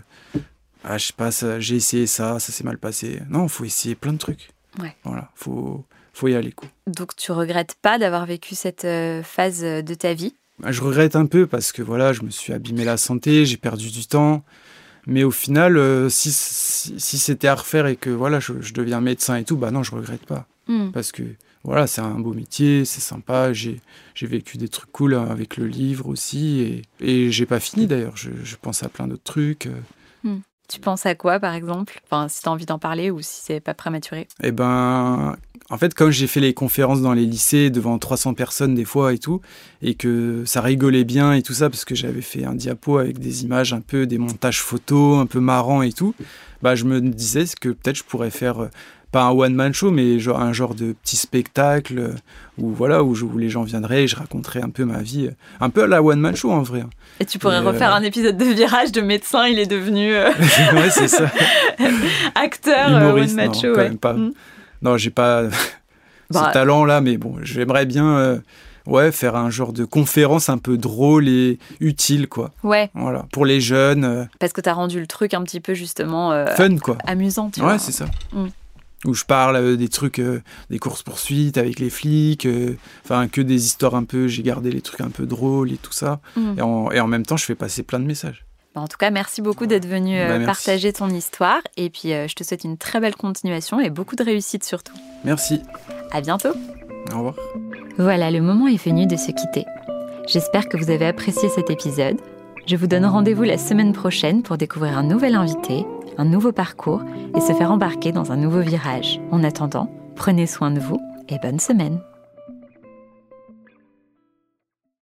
ah je sais pas, j'ai essayé ça, ça s'est mal passé. Non, il faut essayer plein de trucs. Ouais. Voilà, faut faut y aller quoi. Donc tu regrettes pas d'avoir vécu cette euh, phase de ta vie? Bah, Je regrette un peu parce que voilà, je me suis abîmé la santé, j'ai perdu du temps. Mais au final, euh, si, si, c'était à refaire et que voilà, je, deviens médecin et tout, bah non, je regrette pas. Hmm. Parce que voilà, c'est un beau métier, c'est sympa. J'ai j'ai vécu des trucs cool avec le livre aussi. Et, et j'ai pas fini d'ailleurs. Je, je pense à plein d'autres trucs. Tu penses à quoi, par exemple? Enfin, si tu envie d'en parler ou si c'est pas prématuré. Eh ben, en fait, comme j'ai fait les conférences dans les lycées devant 300 personnes des fois et tout, et que ça rigolait bien et tout ça, parce que j'avais fait un diapo avec des images un peu, des montages photos un peu marrants et tout, bah, je me disais que peut-être je pourrais faire, euh, pas un one-man show, mais genre, un genre de petit spectacle euh, où, voilà, où, je- où les gens viendraient et je raconterais un peu ma vie, euh, un peu à la one-man show en vrai. hein. Et tu pourrais Et, euh, refaire un épisode de virage de médecin, il est devenu euh, ouais, c'est ça. acteur euh, Humoriste, one non, ouais. même pas. Mm. Non, j'ai pas Bah, ce talent-là, mais bon, j'aimerais bien euh, ouais, faire un genre de conférence un peu drôle et utile, quoi. Ouais, Voilà, pour les jeunes, parce que tu as rendu le truc un petit peu justement fun, quoi. amusant, tu vois. Ouais, c'est ça. Mm. Où je parle euh, des trucs, euh, des courses-poursuites avec les flics, euh, enfin, que des histoires un peu, j'ai gardé les trucs un peu drôles et tout ça. Mm. Et, en, et en même temps, je fais passer plein de messages. Bah, En tout cas, merci beaucoup d'être venu euh, Bah, partager ton histoire. Et puis, je te souhaite une très belle continuation et beaucoup de réussite surtout. Merci. À bientôt. Au revoir. Voilà, le moment est venu de se quitter. J'espère que vous avez apprécié cet épisode. Je vous donne rendez-vous la semaine prochaine pour découvrir un nouvel invité, un nouveau parcours et se faire embarquer dans un nouveau virage. En attendant, prenez soin de vous et bonne semaine.